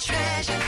treasure.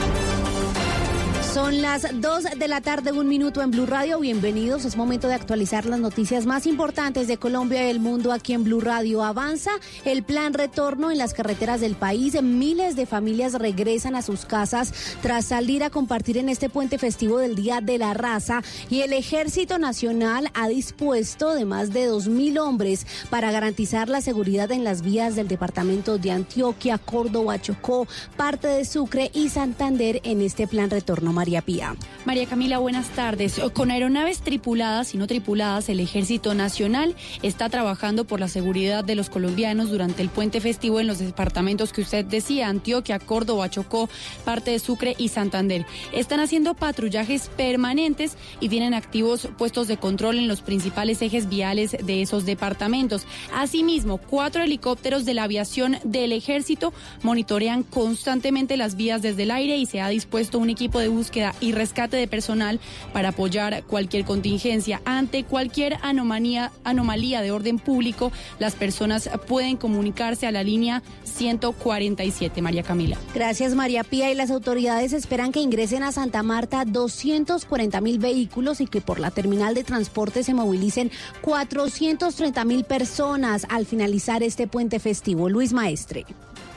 Son las 2 de la tarde, un minuto en Blue Radio. Bienvenidos. Es momento de actualizar las noticias más importantes de Colombia y el mundo aquí en Blue Radio. Avanza el plan retorno en las carreteras del país. Miles de familias regresan a sus casas tras salir a compartir en este puente festivo del Día de la Raza. Y el Ejército Nacional ha dispuesto de más de 2.000 hombres para garantizar la seguridad en las vías del departamento de Antioquia, Córdoba, Chocó, parte de Sucre y Santander en este plan retorno. María Pía. María Camila, buenas tardes. Con aeronaves tripuladas y no tripuladas, el Ejército Nacional está trabajando por la seguridad de los colombianos durante el puente festivo en los departamentos que usted decía, Antioquia, Córdoba, Chocó, parte de Sucre y Santander. Están haciendo patrullajes permanentes y tienen activos puestos de control en los principales ejes viales de esos departamentos. Asimismo, cuatro helicópteros de la aviación del Ejército monitorean constantemente las vías desde el aire y se ha dispuesto un equipo de búsqueda y rescate de personal para apoyar cualquier contingencia. Ante cualquier anomalía, anomalía de orden público, las personas pueden comunicarse a la línea 147, María Camila. Gracias, María Pía. Y las autoridades esperan que ingresen a Santa Marta 240 mil vehículos y que por la terminal de transporte se movilicen 430 mil personas al finalizar este puente festivo. Luis Maestre.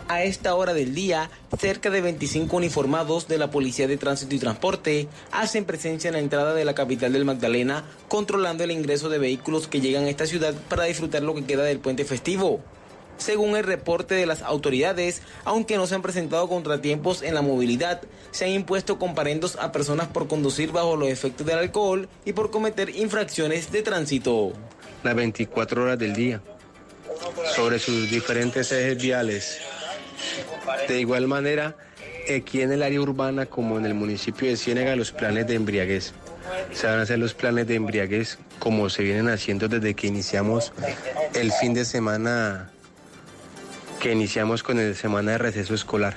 A esta hora del día, cerca de 25 uniformados de la Policía de Tránsito y Transporte hacen presencia en la entrada de la capital del Magdalena, controlando el ingreso de vehículos que llegan a esta ciudad para disfrutar lo que queda del puente festivo. Según el reporte de las autoridades, aunque no se han presentado contratiempos en la movilidad, se han impuesto comparendos a personas por conducir bajo los efectos del alcohol y por cometer infracciones de tránsito. Las 24 horas del día, sobre sus diferentes ejes viales. De igual manera, aquí en el área urbana como en el municipio de Ciénega, los planes de embriaguez. Se van a hacer los planes de embriaguez como se vienen haciendo desde que iniciamos el fin de semana, que iniciamos con el semana de receso escolar.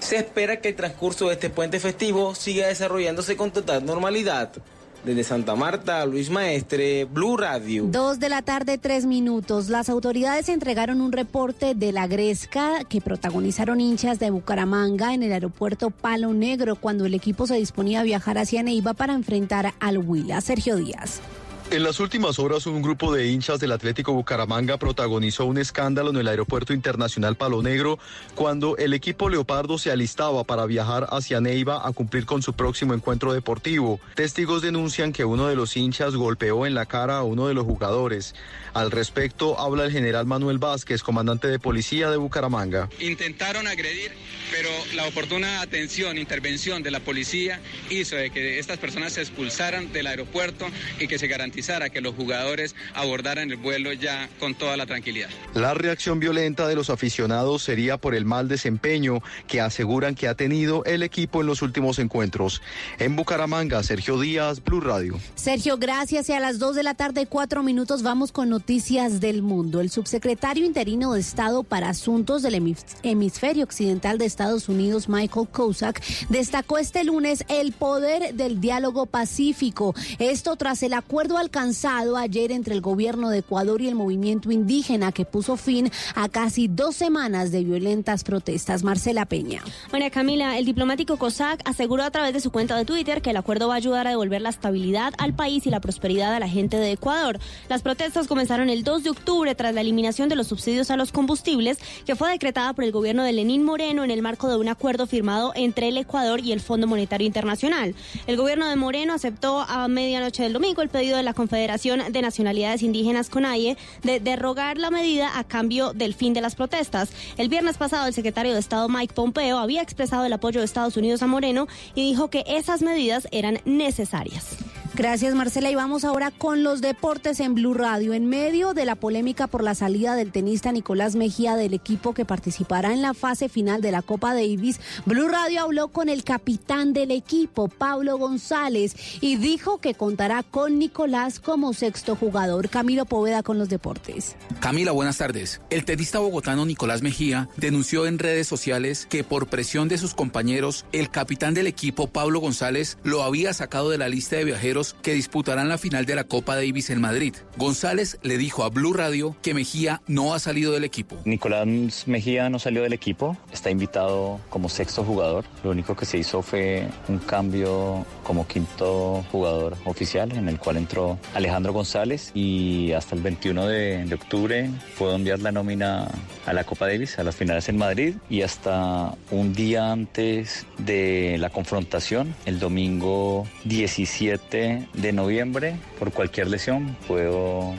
Se espera que el transcurso de este puente festivo siga desarrollándose con total normalidad. Desde Santa Marta, Luis Maestre, Blue Radio. Dos de la tarde, tres minutos. Las autoridades entregaron un reporte de la Gresca que protagonizaron hinchas de Bucaramanga en el aeropuerto Palo Negro cuando el equipo se disponía a viajar hacia Neiva para enfrentar al Huila. Sergio Díaz. En las últimas horas, un grupo de hinchas del Atlético Bucaramanga protagonizó un escándalo en el Aeropuerto Internacional Palo Negro cuando el equipo Leopardo se alistaba para viajar hacia Neiva a cumplir con su próximo encuentro deportivo. Testigos denuncian que uno de los hinchas golpeó en la cara a uno de los jugadores. Al respecto, habla el general Manuel Vázquez, comandante de policía de Bucaramanga. Intentaron agredir, pero la oportuna atención, intervención de la policía hizo de que estas personas se expulsaran del aeropuerto y que se garantizara garantizar a que los jugadores abordaran el vuelo ya con toda la tranquilidad. La reacción violenta de los aficionados sería por el mal desempeño que aseguran que ha tenido el equipo en los últimos encuentros. En Bucaramanga, Sergio Díaz, Blue Radio. Sergio, gracias. Y a las 2 de la tarde, cuatro minutos, vamos con noticias del mundo. El subsecretario interino de Estado para Asuntos del Hemisferio Occidental de Estados Unidos, Michael Kozak, destacó este lunes el poder del diálogo pacífico. Esto tras el acuerdo alcanzado ayer entre el gobierno de Ecuador y el movimiento indígena que puso fin a casi dos semanas de violentas protestas. Marcela Peña. Bueno, Camila, el diplomático Kozak aseguró a través de su cuenta de Twitter que el acuerdo va a ayudar a devolver la estabilidad al país y la prosperidad a la gente de Ecuador. Las protestas comenzaron el 2 de octubre tras la eliminación de los subsidios a los combustibles que fue decretada por el gobierno de Lenín Moreno en el marco de un acuerdo firmado entre el Ecuador y el Fondo Monetario Internacional. El gobierno de Moreno aceptó a medianoche del domingo el pedido de la Confederación de Nacionalidades Indígenas CONAIE de derrogar la medida a cambio del fin de las protestas. El viernes pasado el secretario de Estado Mike Pompeo había expresado el apoyo de Estados Unidos a Moreno y dijo que esas medidas eran necesarias. Gracias Marcela y vamos ahora con los deportes en Blue Radio. En medio de la polémica por la salida del tenista Nicolás Mejía del equipo que participará en la fase final de la Copa Davis, Blue Radio habló con el capitán del equipo, Pablo González, y dijo que contará con Nicolás como sexto jugador. Camilo Poveda con los deportes. Camila, buenas tardes. El tenista bogotano Nicolás Mejía denunció en redes sociales que por presión de sus compañeros, el capitán del equipo, Pablo González, lo había sacado de la lista de viajeros que disputarán la final de la Copa Davis en Madrid. González le dijo a Blue Radio que Mejía no ha salido del equipo. Nicolás Mejía no salió del equipo, está invitado como sexto jugador. Lo único que se hizo fue un cambio como quinto jugador oficial, en el cual entró Alejandro González y hasta el 21 de, de octubre puedo enviar la nómina a la Copa Davis, a las finales en Madrid y hasta un día antes de la confrontación, el domingo 17 de noviembre por cualquier lesión puedo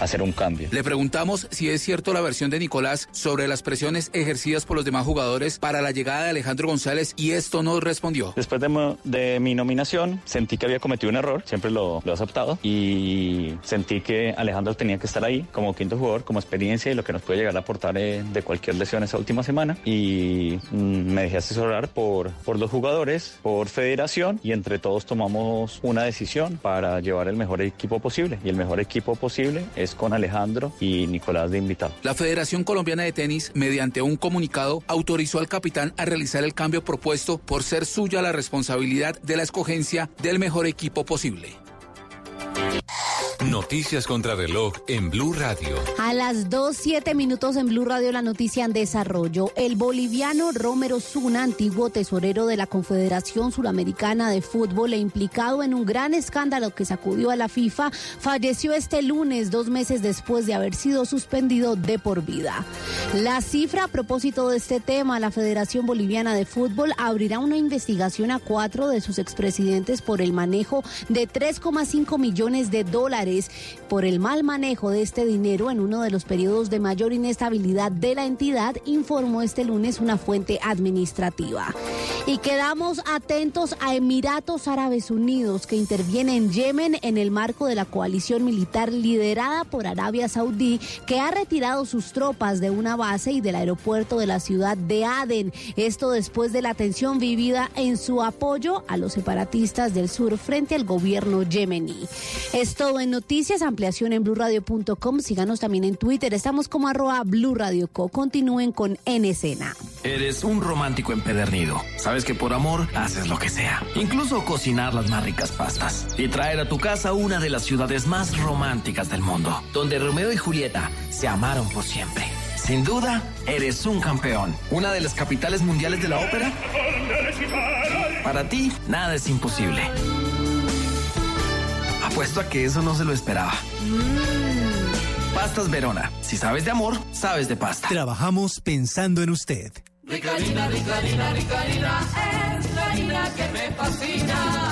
hacer un cambio. Le preguntamos si es cierto la versión de Nicolás sobre las presiones ejercidas por los demás jugadores para la llegada de Alejandro González y esto no respondió. Después de, de mi nominación sentí que había cometido un error, siempre lo, lo, he aceptado y sentí que Alejandro tenía que estar ahí como quinto jugador, como experiencia y lo que nos puede llegar a aportar eh, de cualquier lesión esa última semana y mm, me dejé asesorar por, por los jugadores, por federación y entre todos tomamos una decisión para llevar el mejor equipo posible y el mejor equipo posible es con Alejandro y Nicolás de invitado. La Federación Colombiana de Tenis, mediante un comunicado, autorizó al capitán a realizar el cambio propuesto por ser suya la responsabilidad de la escogencia del mejor equipo posible. Noticias contra reloj en Blue Radio. A las 2, 7 minutos en Blue Radio la noticia en desarrollo. El boliviano Romero Zuna, antiguo tesorero de la Confederación Suramericana de Fútbol e implicado en un gran escándalo que sacudió a la FIFA, falleció este lunes, dos meses después de haber sido suspendido de por vida. La cifra a propósito de este tema, la Federación Boliviana de Fútbol abrirá una investigación a cuatro de sus expresidentes por el manejo de 3,5 millones de dólares por el mal manejo de este dinero en uno de los periodos de mayor inestabilidad de la entidad, informó este lunes una fuente administrativa. Y quedamos atentos a Emiratos Árabes Unidos, que interviene en Yemen en el marco de la coalición militar liderada por Arabia Saudí, que ha retirado sus tropas de una base y del aeropuerto de la ciudad de Aden. Esto después de la tensión vivida en su apoyo a los separatistas del sur frente al gobierno yemení. Es todo en noticias, ampliación en blurradio.com. Síganos también en Twitter. Estamos como arroba Blue Radio Co. Continúen con En Escena. Eres un romántico empedernido. Sabes que por amor haces lo que sea. Incluso cocinar las más ricas pastas. Y traer a tu casa una de las ciudades más románticas del mundo. Donde Romeo y Julieta se amaron por siempre. Sin duda, eres un campeón. Una de las capitales mundiales de la ópera. Para ti, nada es imposible. Apuesto a que eso no se lo esperaba. Mm. Pastas Verona. Si sabes de amor, sabes de pasta. Trabajamos pensando en usted. Rica harina, rica harina, rica harina, es la harina que me fascina.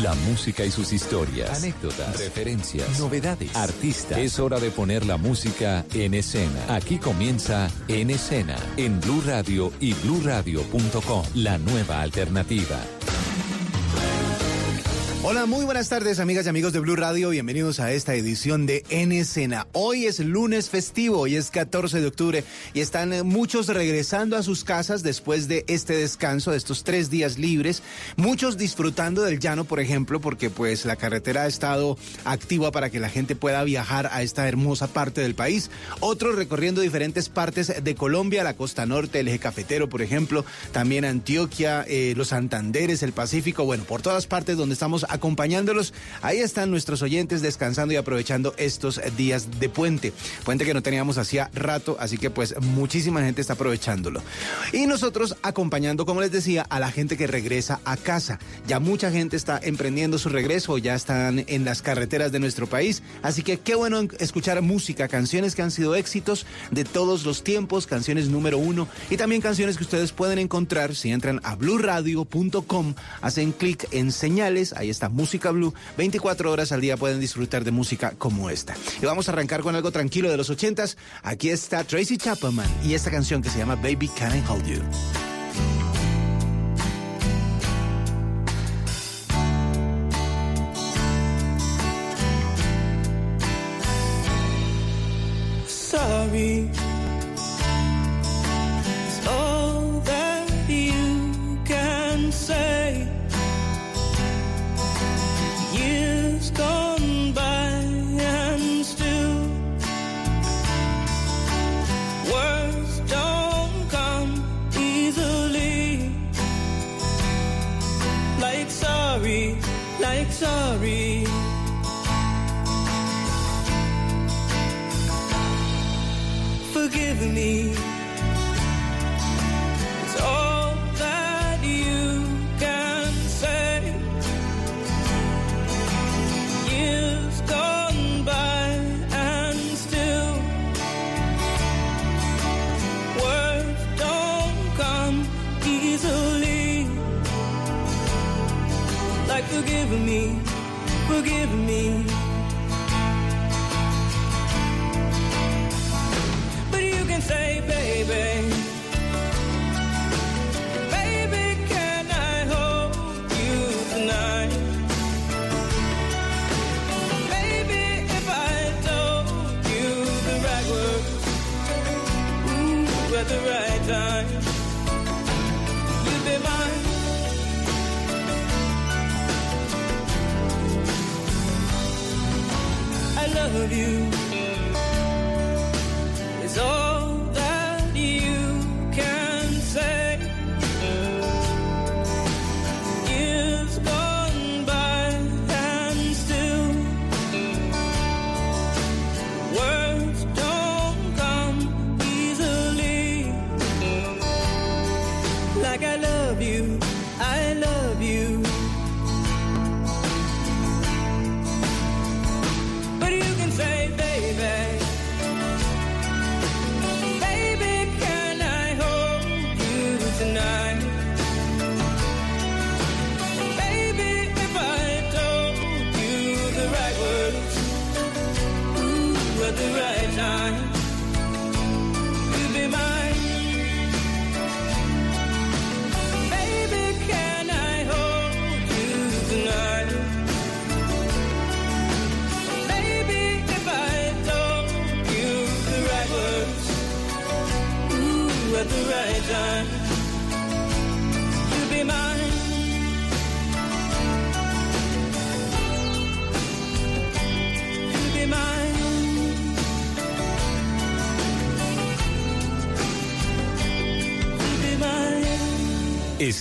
La música y sus historias, anécdotas, referencias, novedades, artistas. Es hora de poner la música en escena. Aquí comienza En Escena, en Blue Radio y bluradio.com, la nueva alternativa. Hola, muy buenas tardes amigas y amigos de Blue Radio, bienvenidos a esta edición de En Escena. Hoy es lunes festivo, hoy es 14 de octubre y están eh, muchos regresando a sus casas después de este descanso, de estos tres días libres, muchos disfrutando del llano, por ejemplo, porque pues la carretera ha estado activa para que la gente pueda viajar a esta hermosa parte del país, otros recorriendo diferentes partes de Colombia, la costa norte, el eje cafetero, por ejemplo, también Antioquia, eh, los Santanderes, el Pacífico, bueno, por todas partes donde estamos acompañándolos. Ahí están nuestros oyentes descansando y aprovechando estos días de puente. Puente que no teníamos hacía rato, así que pues muchísima gente está aprovechándolo. Y nosotros acompañando, como les decía, a la gente que regresa a casa. Ya mucha gente está emprendiendo su regreso, ya están en las carreteras de nuestro país. Así que qué bueno escuchar música, canciones que han sido éxitos de todos los tiempos, canciones número uno y también canciones que ustedes pueden encontrar si entran a bluradio.com, hacen clic en señales, ahí está Música Blue. 24 horas al día pueden disfrutar de música como esta. Y vamos a arrancar con algo tranquilo de los 80s. Aquí está Tracy Chapman y esta canción que se llama Baby Can I Hold You. Sorry. Sorry. Forgive me. Me, forgive me. But you can say, baby. Baby, can I I love you.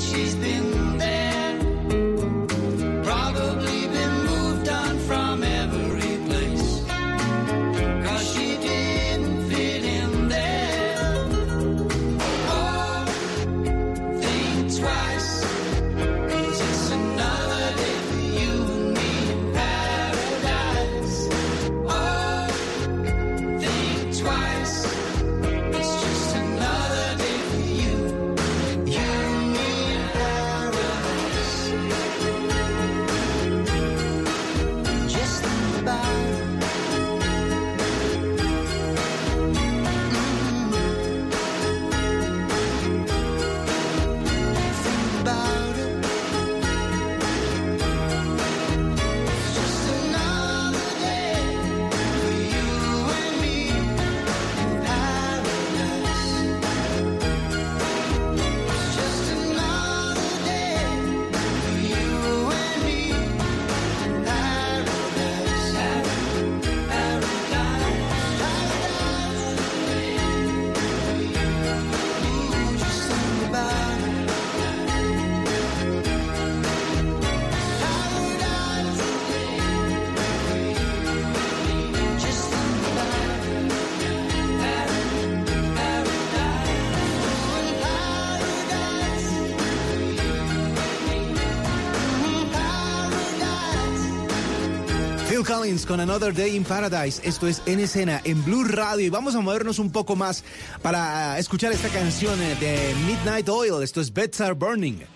she's been Con Another Day in Paradise. Esto es En Escena en Blue Radio y vamos a movernos un poco más para escuchar esta canción eh, de Midnight Oil. Esto es Beds Are Burning.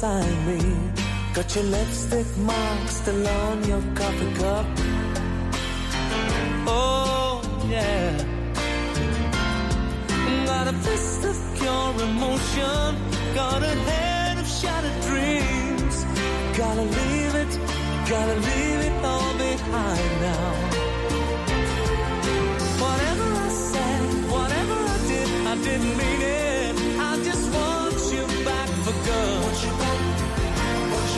beside me. Got your lipstick mark still on your coffee cup. Oh, yeah. Got a fist of pure emotion. Got a head of shattered dreams. Gotta leave it, gotta leave it all behind now. Whatever I said, whatever I did, I didn't mean it. I just want you back for good.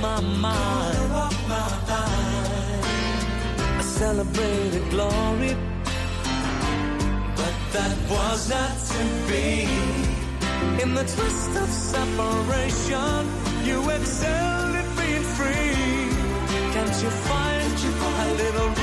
my mind. My mind. I celebrated glory, but that was not to be. In the twist of separation, you excelled at being free. Can't you find, Can't you find a little?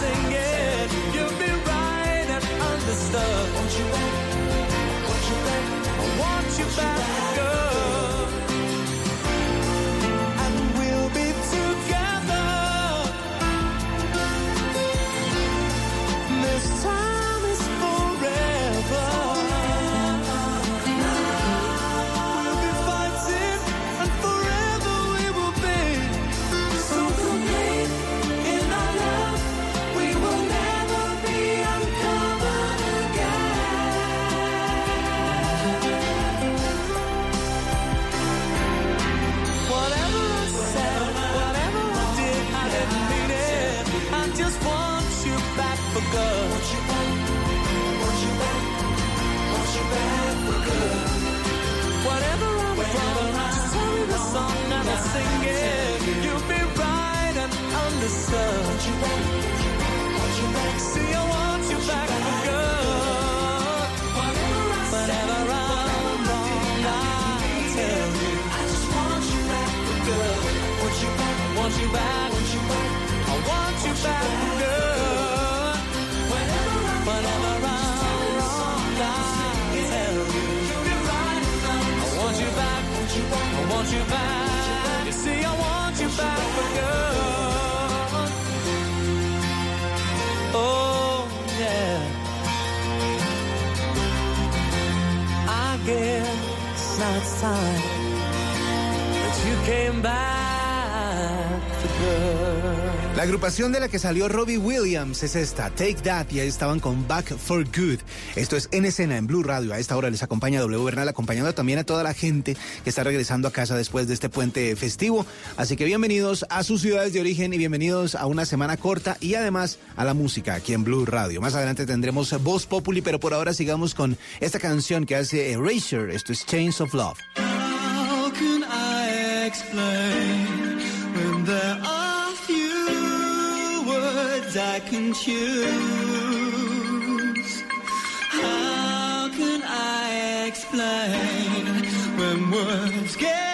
Sing it. You'll be right and understood. Want you back, want you back. I want you back and understood. Want you back, want you back. See, I want time that you came back. La agrupación de la que salió Robbie Williams es esta, Take That, y ahí estaban con Back for Good. Esto es en escena en Blue Radio. A esta hora les acompaña W Bernal, acompañando también a toda la gente que está regresando a casa después de este puente festivo. Así que bienvenidos a sus ciudades de origen y bienvenidos a una semana corta y además a la música aquí en Blue Radio. Más adelante tendremos Voz Populi, pero por ahora sigamos con esta canción que hace Erasure. Esto es Chains of Love. How can I explain I can choose? How can I explain when words get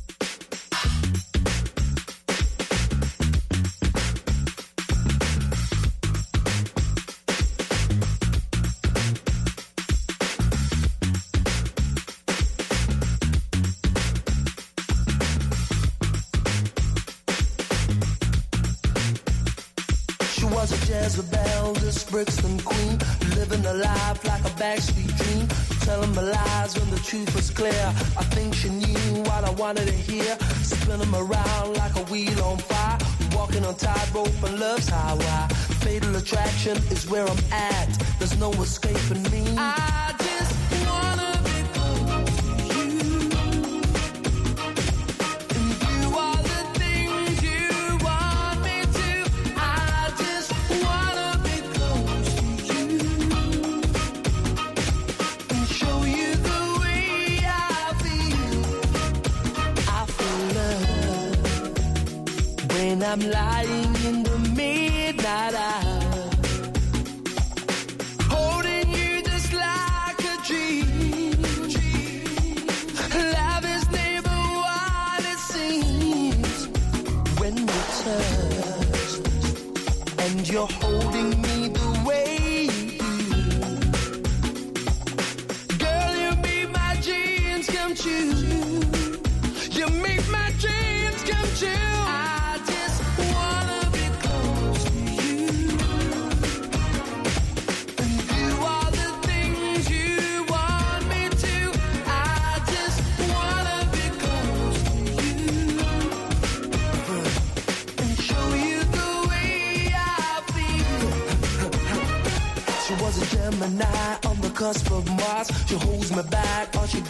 Wanted to hear, spinning me around like a wheel on fire, walking on tightrope and love's highway. Fatal attraction is where I'm at. There's no escaping me. I just I'm lying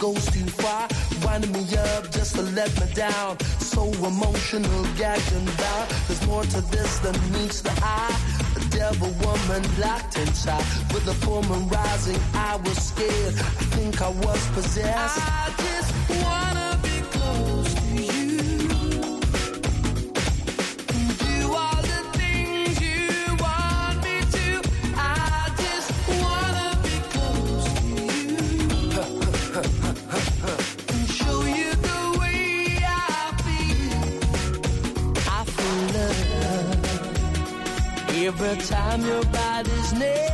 goes too far. Winding me up just to let me down. So emotional, gagged and bound. There's more to this than meets the eye. A devil woman locked inside. With the full rising, I was scared. I think I was possessed. I I'm your body's name.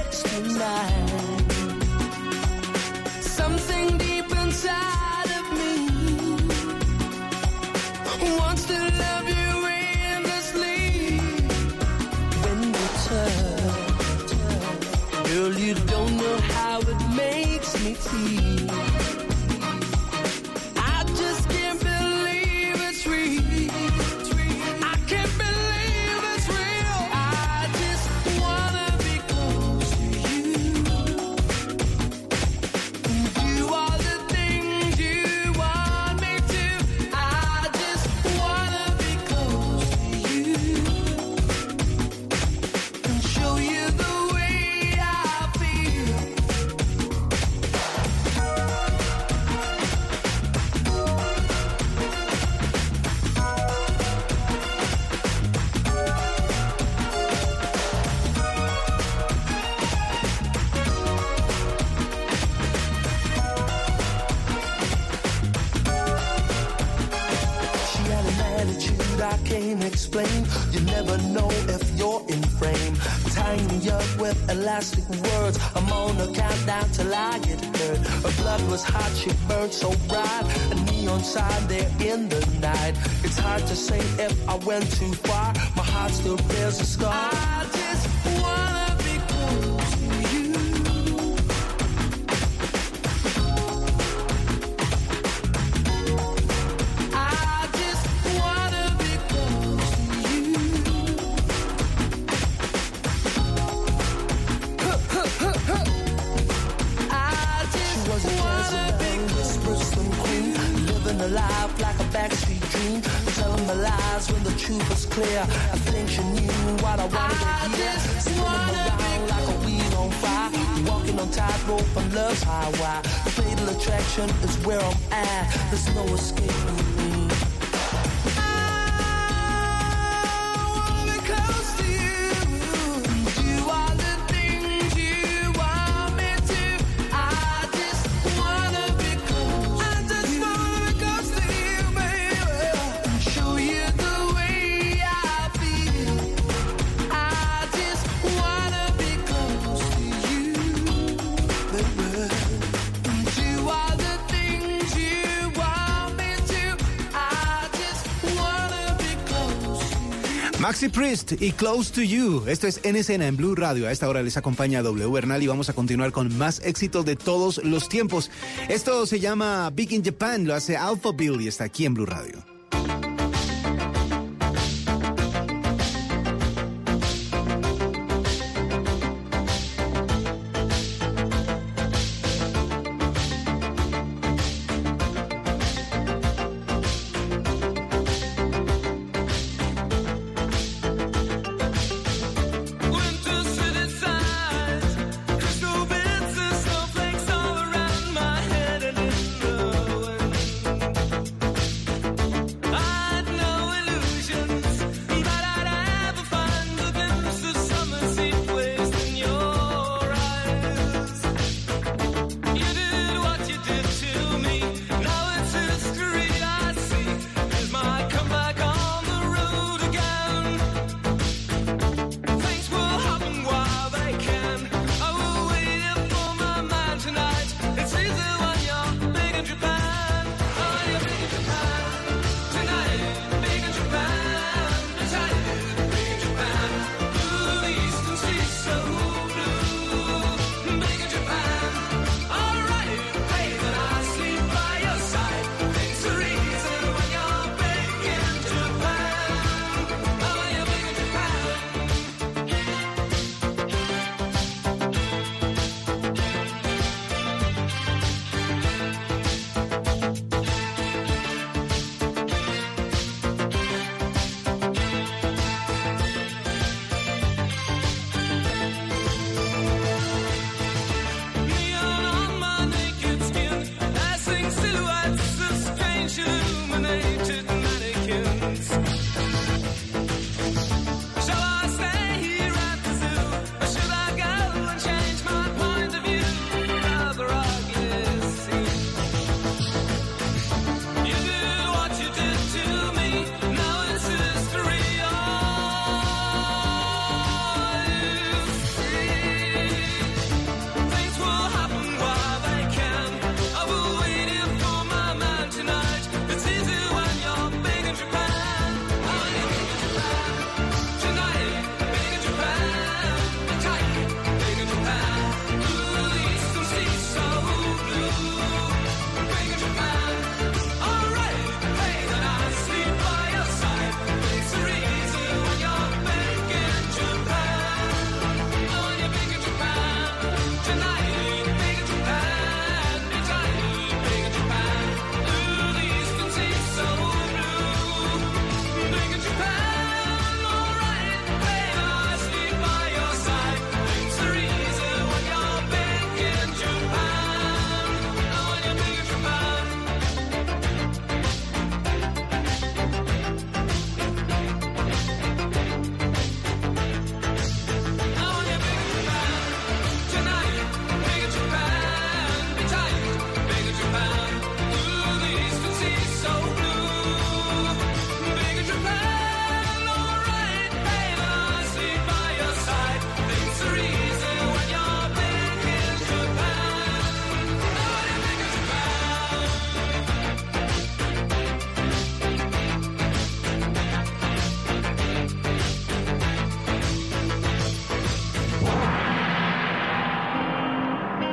With elastic words. I'm on a countdown till I get hurt. Her blood was hot, she burned so bright. A neon sign there in the night. It's hard to say if I went too far. My heart still bears a scar. I is where I'm at. There's no escape. Priest y Close to You. Esto es En Escena en Blue Radio. A esta hora les acompaña W Bernal y vamos a continuar con más éxitos de todos los tiempos. Esto se llama Big in Japan, lo hace Alpha Bill y está aquí en Blue Radio.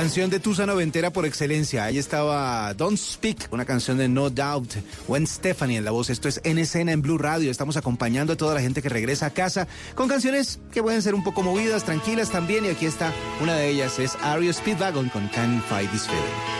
Canción de Tusa Noventera por excelencia. Ahí estaba Don't Speak, una canción de No Doubt. Gwen Stephanie en la voz. Esto es En Escena en Blue Radio. Estamos acompañando a toda la gente que regresa a casa con canciones que pueden ser un poco movidas, tranquilas también. Y aquí está una de ellas: es Ario Speedwagon con Can't Fight This Feeling.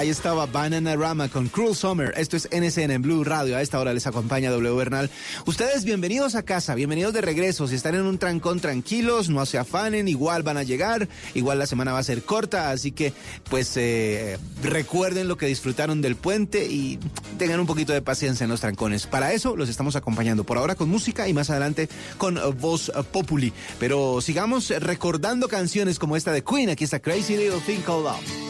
Ahí estaba Bananarama con Cruel Summer. Esto es NCN en Blue Radio. A esta hora les acompaña W Bernal. Ustedes bienvenidos a casa, bienvenidos de regreso. Si están en un trancón tranquilos, no se afanen, igual van a llegar, igual la semana va a ser corta, así que pues eh, recuerden lo que disfrutaron del puente y tengan un poquito de paciencia en los trancones. Para eso los estamos acompañando por ahora con música y más adelante con eh, Voz eh, Populi. Pero sigamos recordando canciones como esta de Queen. Aquí está Crazy Little Thing Called Love.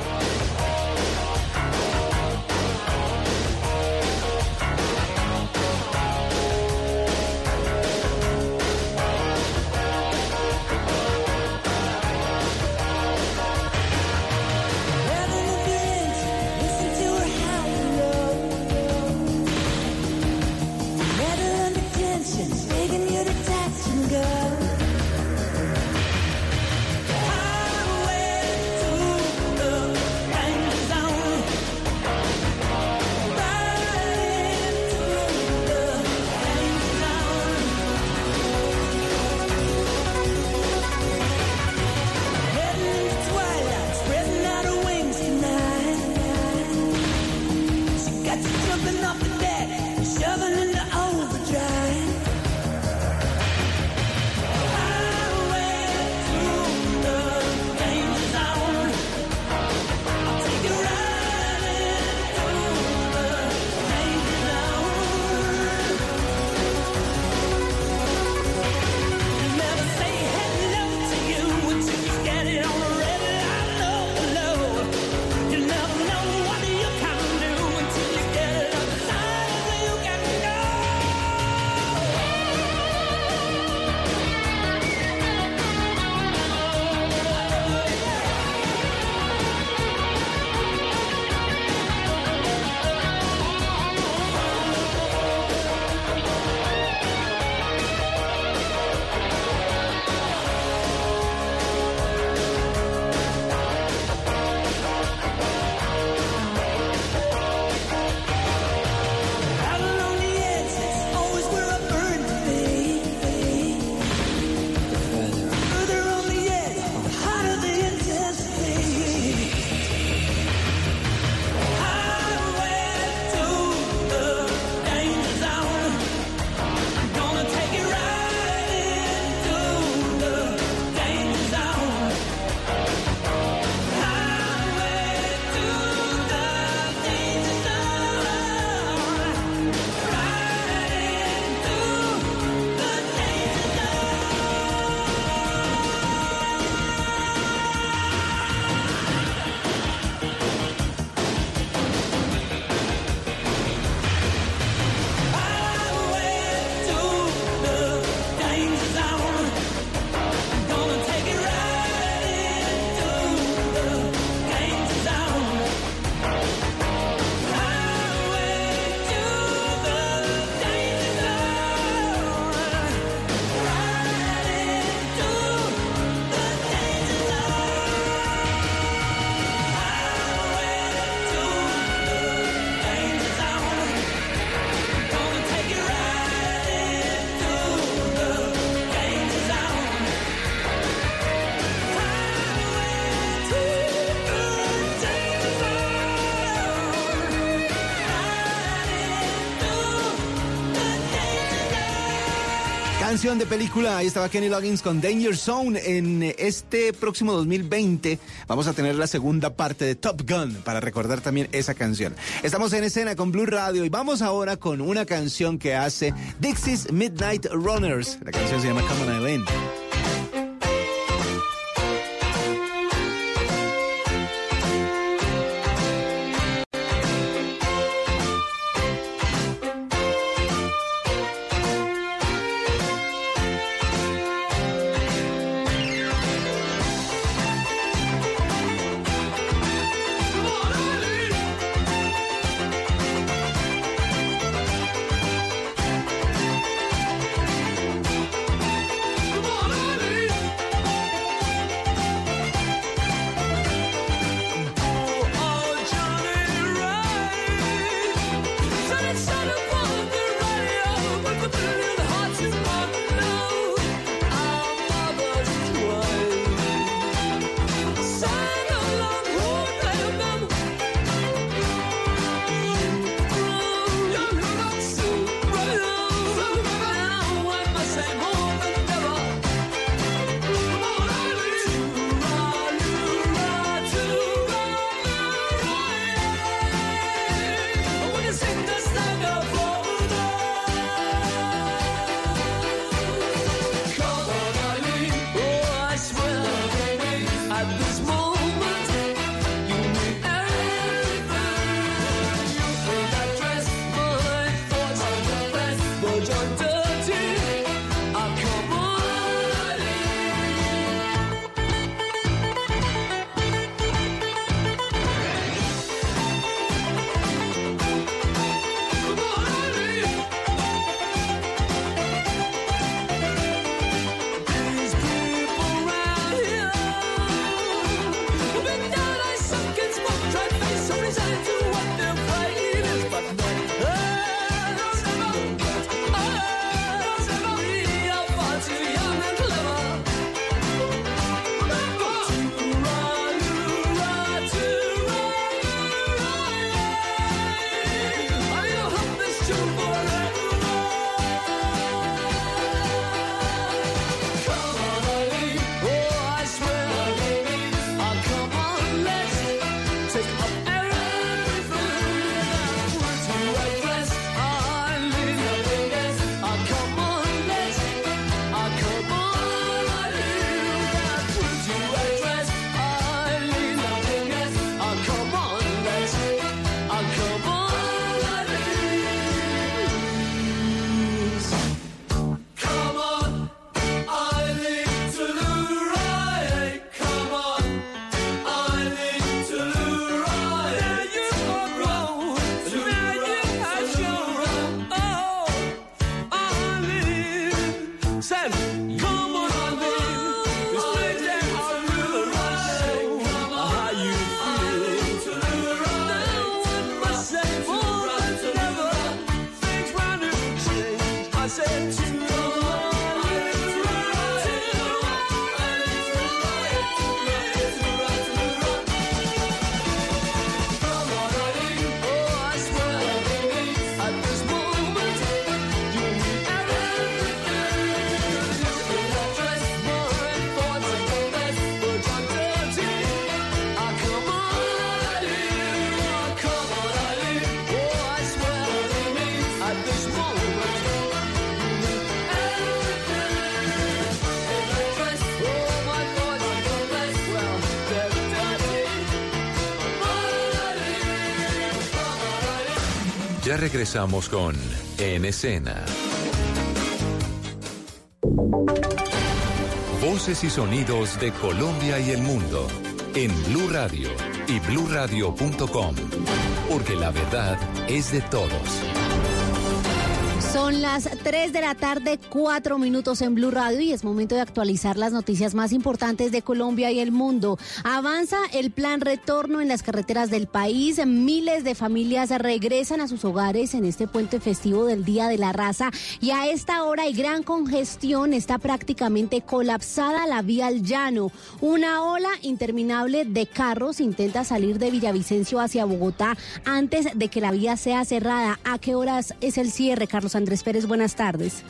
de película. Ahí estaba Kenny Loggins con Danger Zone. En este próximo 2020 vamos a tener la segunda parte de Top Gun para recordar también esa canción. Estamos en escena con Blue Radio y vamos ahora con una canción que hace Dixie's Midnight Runners. La canción se llama Come on regresamos con En Escena. Voces y sonidos de Colombia y el mundo en Blue Radio y bluradio.com, porque la verdad es de todos. Son las 3 de la tarde, 4 minutos en Blue Radio y es momento de actualizar las noticias más importantes de Colombia y el mundo. Avanza el plan retorno en las carreteras del país. Miles de familias regresan a sus hogares en este puente festivo del Día de la Raza y a esta hora hay gran congestión. Está prácticamente colapsada la vía al llano. Una ola interminable de carros intenta salir de Villavicencio hacia Bogotá antes de que la vía sea cerrada. ¿A qué horas es el cierre, Carlos Andrés Pérez? Buenas tardes.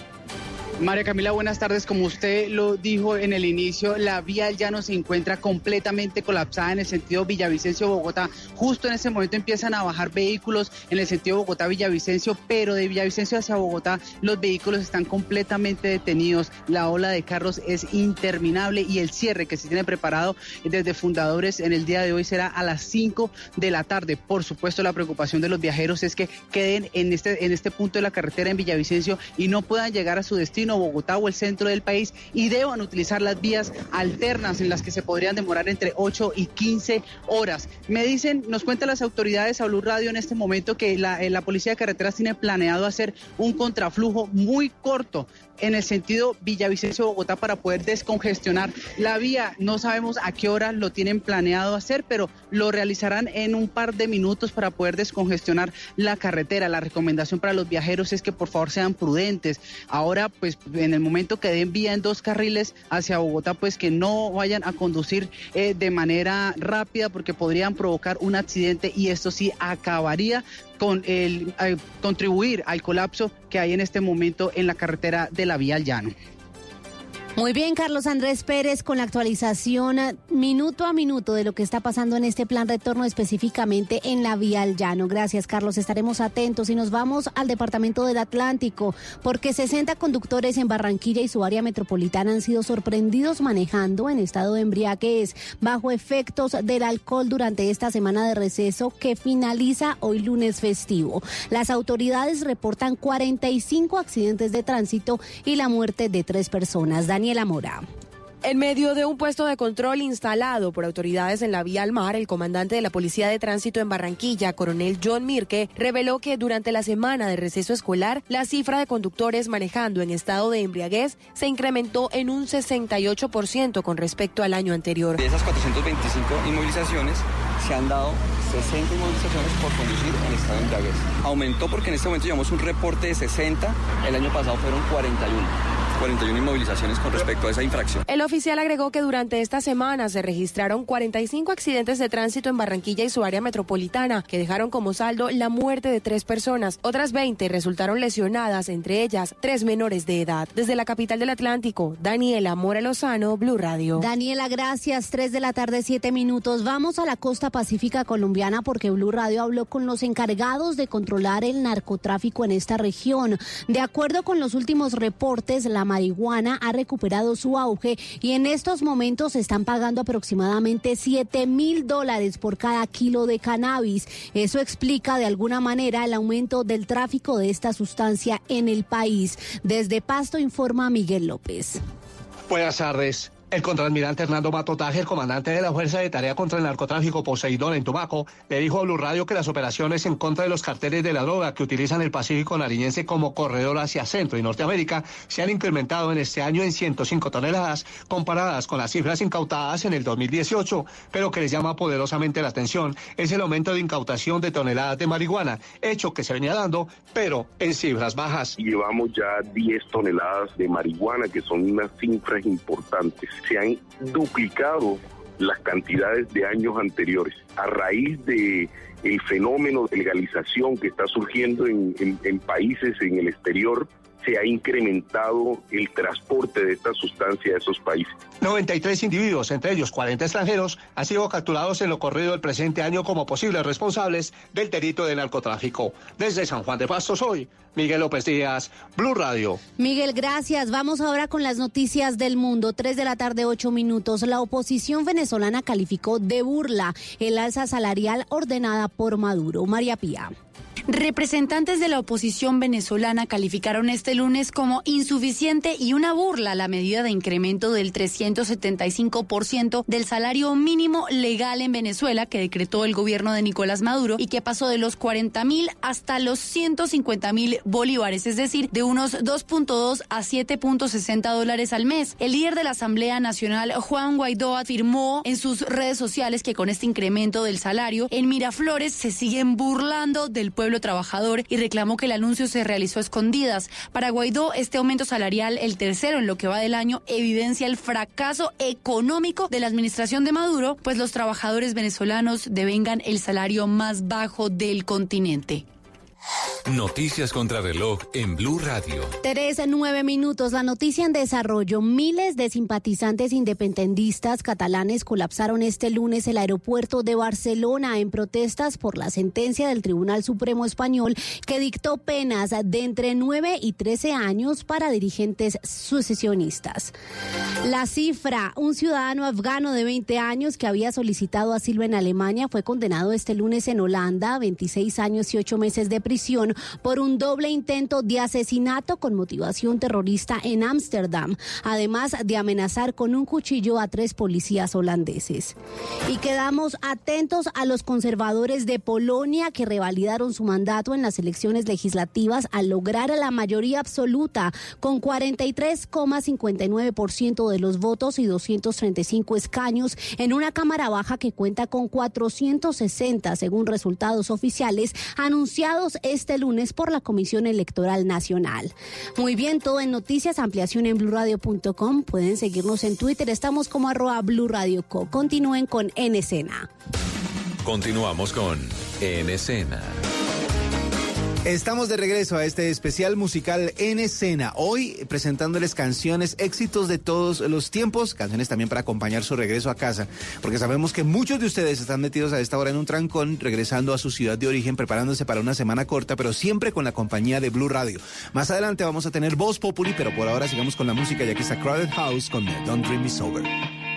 María Camila, buenas tardes. Como usted lo dijo en el inicio, la vía al llano se encuentra completamente colapsada en el sentido Villavicencio-Bogotá. Justo en ese momento empiezan a bajar vehículos en el sentido Bogotá-Villavicencio, pero de Villavicencio hacia Bogotá los vehículos están completamente detenidos. La ola de carros es interminable y el cierre que se tiene preparado desde fundadores en el día de hoy será a las 5 de la tarde. Por supuesto, la preocupación de los viajeros es que queden en este, en este punto de la carretera en Villavicencio y no puedan llegar a su destino Bogotá o el centro del país y deban utilizar las vías alternas en las que se podrían demorar entre 8 y 15 horas. Me dicen, nos cuentan las autoridades a Blue Radio en este momento que la, eh, la Policía de Carreteras tiene planeado hacer un contraflujo muy corto en el sentido Villavicencio-Bogotá para poder descongestionar la vía. No sabemos a qué hora lo tienen planeado hacer, pero lo realizarán en un par de minutos para poder descongestionar la carretera. La recomendación para los viajeros es que por favor sean prudentes. Ahora, pues en el momento que den vía en dos carriles hacia Bogotá, pues que no vayan a conducir eh, de manera rápida porque podrían provocar un accidente y esto sí acabaría con el eh, contribuir al colapso que hay en este momento en la carretera de la vía al llano. Muy bien, Carlos Andrés Pérez, con la actualización eh, minuto a minuto de lo que está pasando en este plan retorno específicamente en la vía al llano. Gracias, Carlos. Estaremos atentos y nos vamos al departamento del Atlántico, porque 60 conductores en Barranquilla y su área metropolitana han sido sorprendidos manejando en estado de embriaguez bajo efectos del alcohol durante esta semana de receso que finaliza hoy lunes festivo. Las autoridades reportan 45 accidentes de tránsito y la muerte de tres personas. Daniela Mora. En medio de un puesto de control instalado por autoridades en la vía al mar, el comandante de la Policía de Tránsito en Barranquilla, coronel John Mirke, reveló que durante la semana de receso escolar, la cifra de conductores manejando en estado de embriaguez se incrementó en un 68% con respecto al año anterior. De esas 425 inmovilizaciones, se han dado 60 inmovilizaciones por conducir en estado de embriaguez. Aumentó porque en este momento llevamos un reporte de 60, el año pasado fueron 41. 41 inmovilizaciones con respecto a esa infracción. El oficial agregó que durante esta semana se registraron 45 accidentes de tránsito en Barranquilla y su área metropolitana, que dejaron como saldo la muerte de tres personas. Otras 20 resultaron lesionadas, entre ellas tres menores de edad. Desde la capital del Atlántico, Daniela Mora Lozano, Blue Radio. Daniela, gracias. Tres de la tarde, siete minutos. Vamos a la costa pacífica colombiana porque Blue Radio habló con los encargados de controlar el narcotráfico en esta región. De acuerdo con los últimos reportes, la marihuana ha recuperado su auge y en estos momentos están pagando aproximadamente 7 mil dólares por cada kilo de cannabis. Eso explica de alguna manera el aumento del tráfico de esta sustancia en el país. Desde Pasto informa Miguel López. Buenas tardes. El contraalmirante Hernando Mato Taje, el comandante de la Fuerza de Tarea contra el Narcotráfico Poseidón en Tumaco, le dijo a Blue Radio que las operaciones en contra de los carteles de la droga que utilizan el Pacífico nariñense como corredor hacia Centro y Norteamérica se han incrementado en este año en 105 toneladas, comparadas con las cifras incautadas en el 2018. Pero que les llama poderosamente la atención es el aumento de incautación de toneladas de marihuana, hecho que se venía dando, pero en cifras bajas. Llevamos ya 10 toneladas de marihuana, que son unas cifras importantes se han duplicado las cantidades de años anteriores a raíz de el fenómeno de legalización que está surgiendo en, en, en países en el exterior se ha incrementado el transporte de esta sustancia a esos países. 93 individuos, entre ellos 40 extranjeros, han sido capturados en lo corrido del presente año como posibles responsables del delito de narcotráfico. Desde San Juan de Pasto soy Miguel López Díaz, Blue Radio. Miguel, gracias. Vamos ahora con las noticias del mundo. Tres de la tarde, ocho minutos. La oposición venezolana calificó de burla el alza salarial ordenada por Maduro. María Pía. Representantes de la oposición venezolana calificaron este lunes como insuficiente y una burla la medida de incremento del 375% del salario mínimo legal en Venezuela que decretó el gobierno de Nicolás Maduro y que pasó de los 40 mil hasta los 150 mil bolívares, es decir, de unos 2.2 a 7.60 dólares al mes. El líder de la Asamblea Nacional, Juan Guaidó, afirmó en sus redes sociales que con este incremento del salario en Miraflores se siguen burlando del pueblo trabajador y reclamó que el anuncio se realizó a escondidas. Para Guaidó, este aumento salarial, el tercero en lo que va del año, evidencia el fracaso económico de la administración de Maduro, pues los trabajadores venezolanos devengan el salario más bajo del continente. Noticias contra reloj en Blue Radio. Teresa, nueve minutos. La noticia en desarrollo. Miles de simpatizantes independentistas catalanes colapsaron este lunes el aeropuerto de Barcelona en protestas por la sentencia del Tribunal Supremo Español que dictó penas de entre 9 y 13 años para dirigentes sucesionistas. La cifra, un ciudadano afgano de 20 años que había solicitado asilo en Alemania fue condenado este lunes en Holanda a 26 años y 8 meses de prisión por un doble intento de asesinato con motivación terrorista en Ámsterdam, además de amenazar con un cuchillo a tres policías holandeses. Y quedamos atentos a los conservadores de Polonia que revalidaron su mandato en las elecciones legislativas al lograr la mayoría absoluta con 43,59% de los votos y 235 escaños en una Cámara Baja que cuenta con 460 según resultados oficiales anunciados este lunes por la Comisión Electoral Nacional. Muy bien, todo en noticias, ampliación en blurradio.com. Pueden seguirnos en Twitter, estamos como arroba Blue Radio Co. Continúen con En Escena. Continuamos con En Escena. Estamos de regreso a este especial musical en escena. Hoy presentándoles canciones, éxitos de todos los tiempos, canciones también para acompañar su regreso a casa, porque sabemos que muchos de ustedes están metidos a esta hora en un trancón, regresando a su ciudad de origen, preparándose para una semana corta, pero siempre con la compañía de Blue Radio. Más adelante vamos a tener Voz Populi, pero por ahora sigamos con la música, ya que está Crowded House con Don't Dream Me Sober.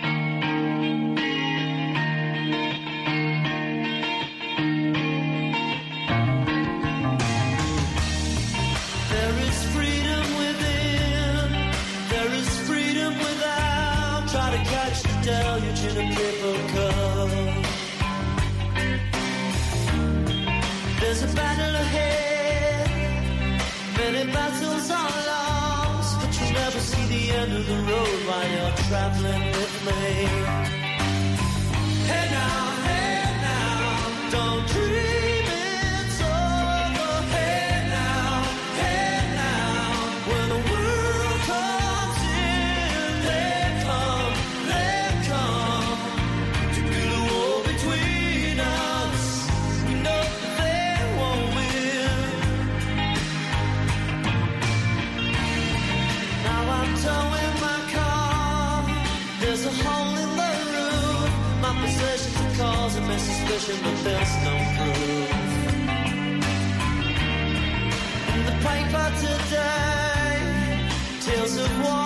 Deluge in a paper cup. There's a battle ahead, many battles are lost, but you never see the end of the road while you're traveling with me. Hey now, hey now, don't dream causing but there's no proof. In the paper today, tales of war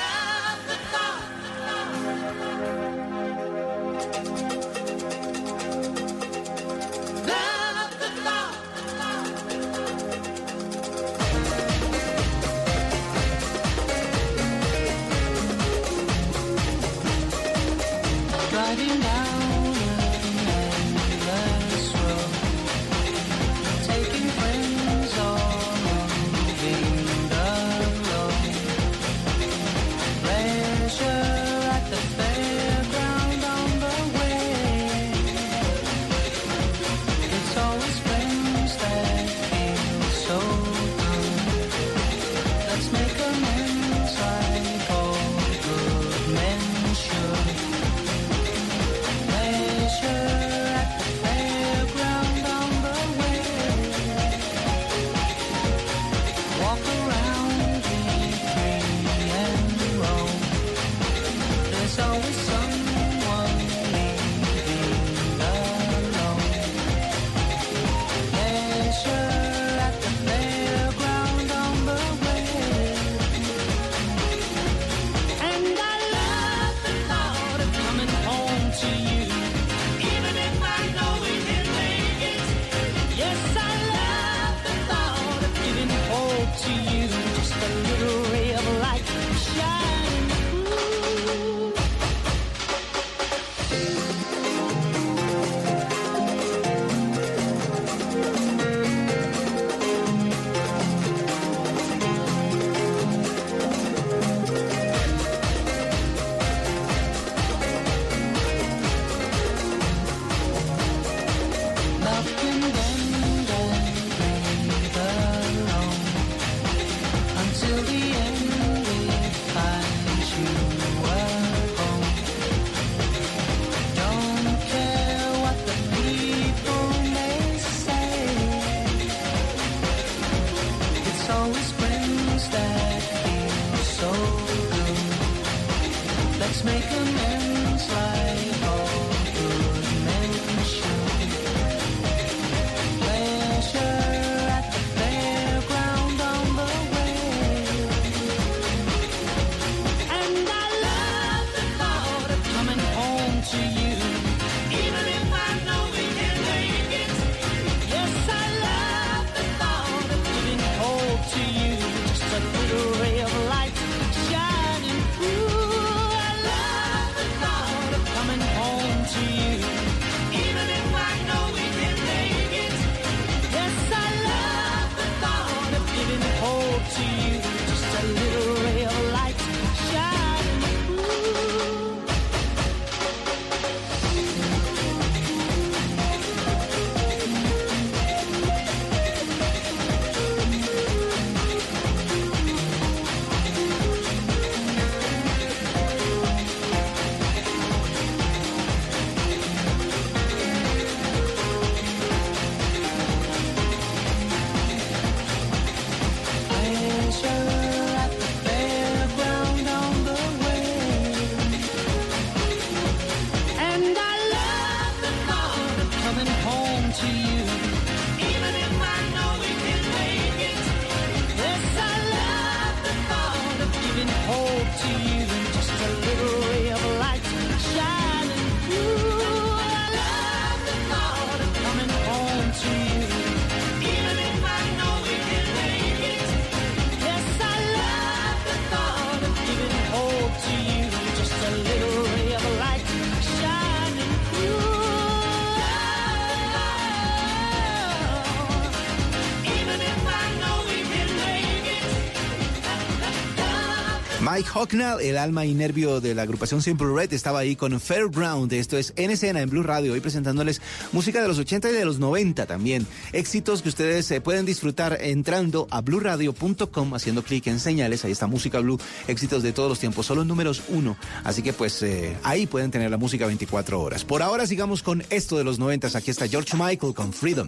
Mike el alma y nervio de la agrupación Simple Red, estaba ahí con Fairground. Esto es en escena en Blue Radio, hoy presentándoles música de los 80 y de los 90 también. Éxitos que ustedes eh, pueden disfrutar entrando a bluradio.com, haciendo clic en señales. Ahí está Música Blue, éxitos de todos los tiempos, solo números uno. Así que pues eh, ahí pueden tener la música 24 horas. Por ahora sigamos con esto de los 90. Aquí está George Michael con Freedom.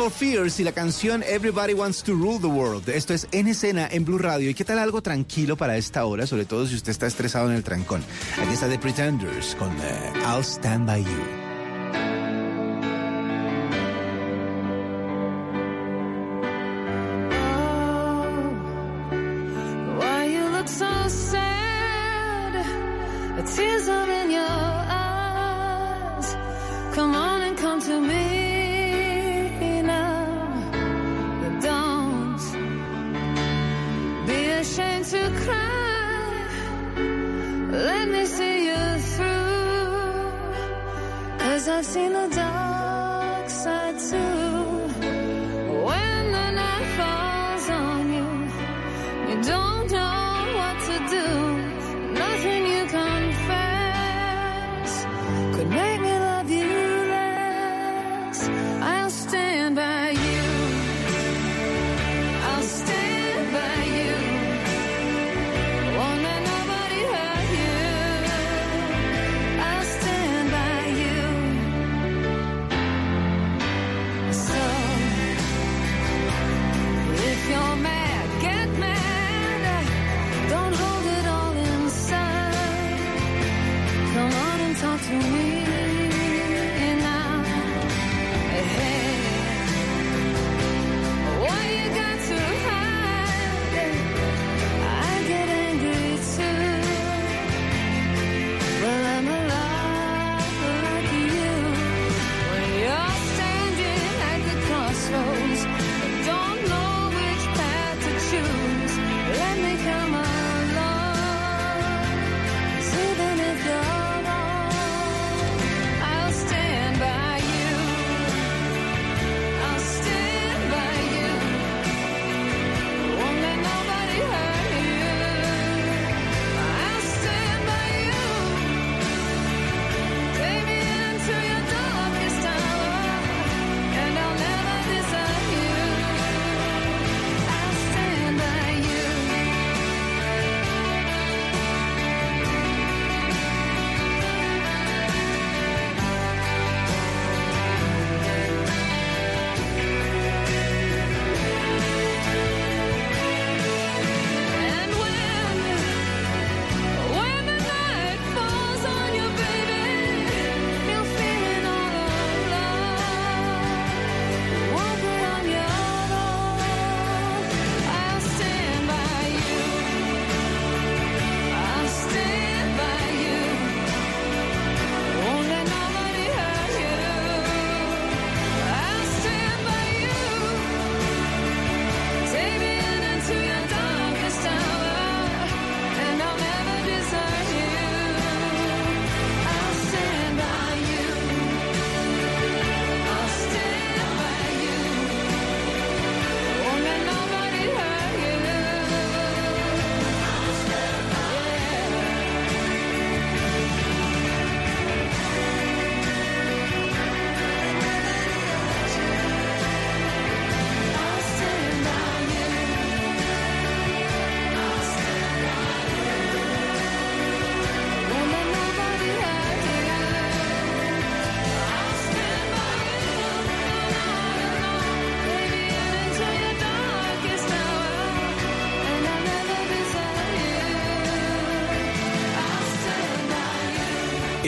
for Fears y la canción Everybody Wants to Rule the World. Esto es En Escena en Blue Radio. ¿Y qué tal algo tranquilo para esta hora? Sobre todo si usted está estresado en el trancón. Aquí está The Pretenders con uh, I'll Stand By You.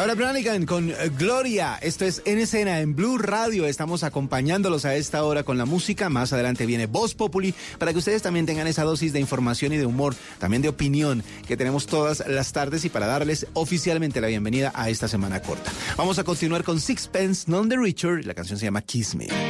Laura Branigan con eh, Gloria. Esto es En Escena en Blue Radio. Estamos acompañándolos a esta hora con la música. Más adelante viene Voz Populi para que ustedes también tengan esa dosis de información y de humor, también de opinión que tenemos todas las tardes y para darles oficialmente la bienvenida a esta semana corta. Vamos a continuar con Sixpence, Non the Richer. La canción se llama Kiss Me.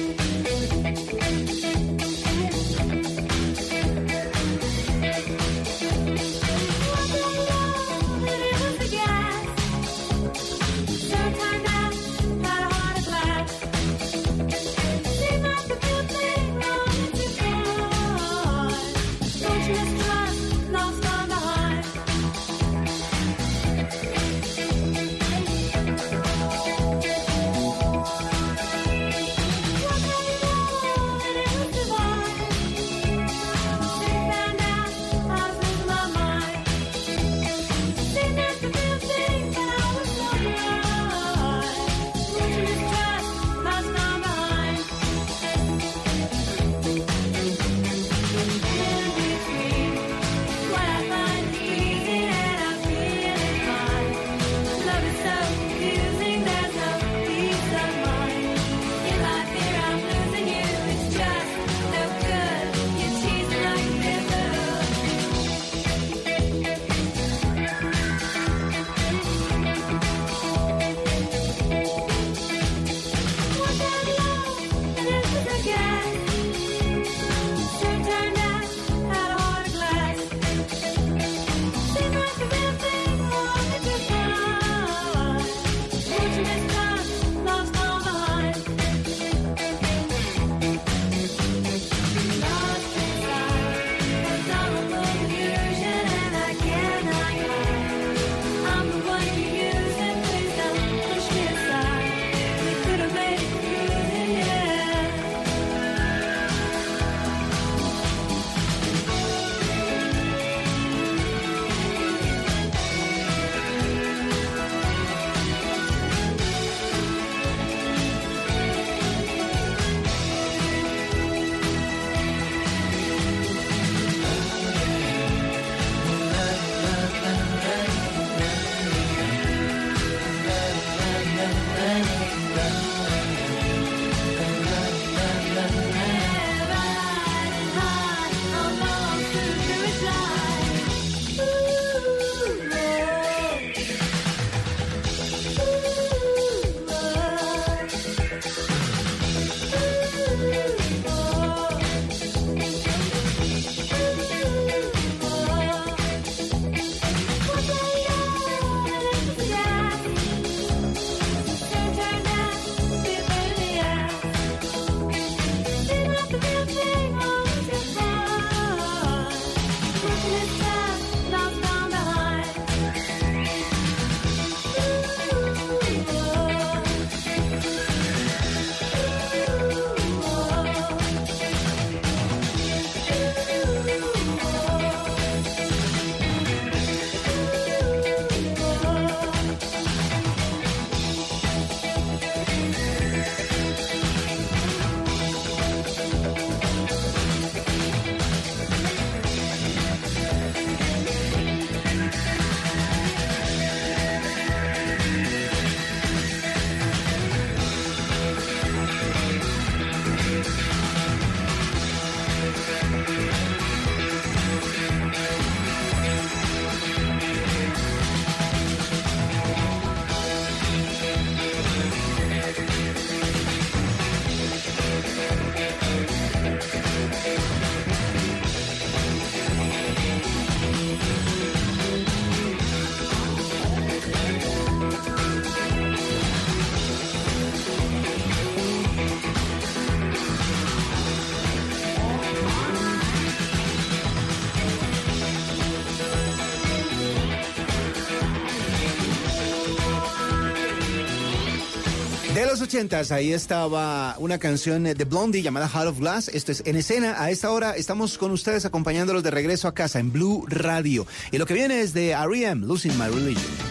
ochentas, ahí estaba una canción de Blondie llamada Heart of Glass. Esto es En Escena. A esta hora estamos con ustedes acompañándolos de regreso a casa en Blue Radio. Y lo que viene es de R.E.M., Losing My Religion.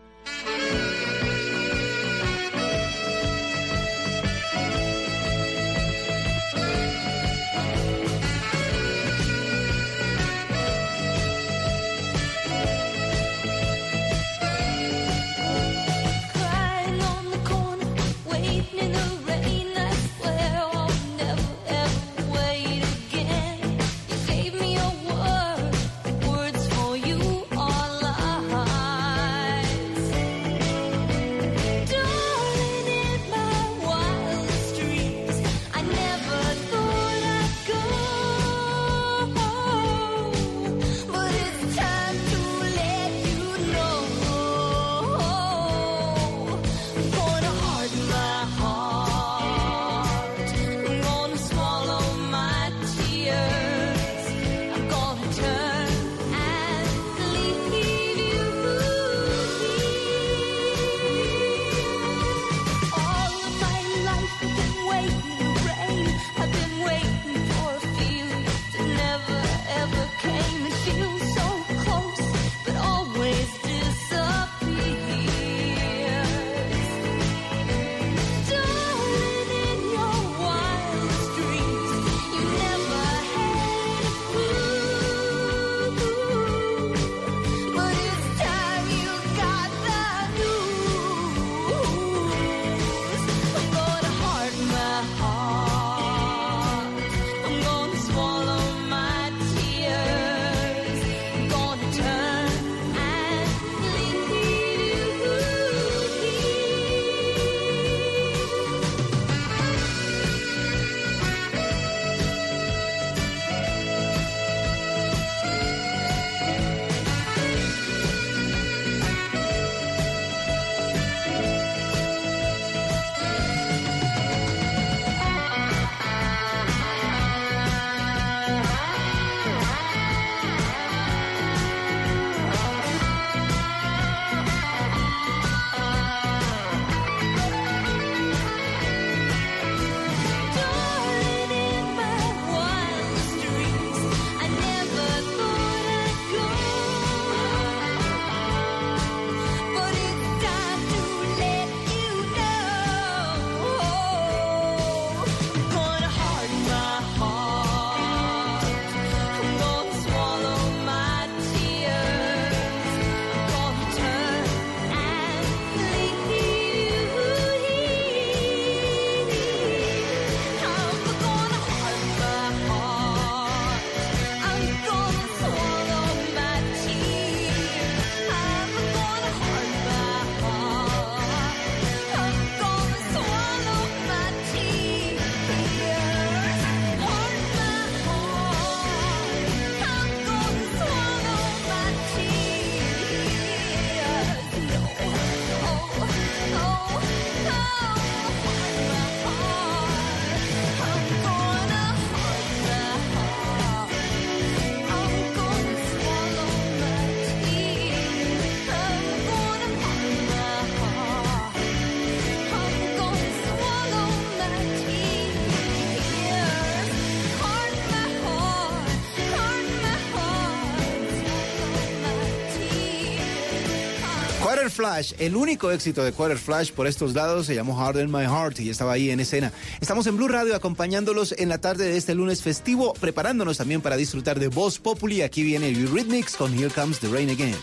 Flash, el único éxito de Quarter Flash por estos lados se llamó Hard in My Heart y estaba ahí en escena. Estamos en Blue Radio acompañándolos en la tarde de este lunes festivo, preparándonos también para disfrutar de Voz Populi. Aquí viene Eurythmics con Here Comes the Rain Again.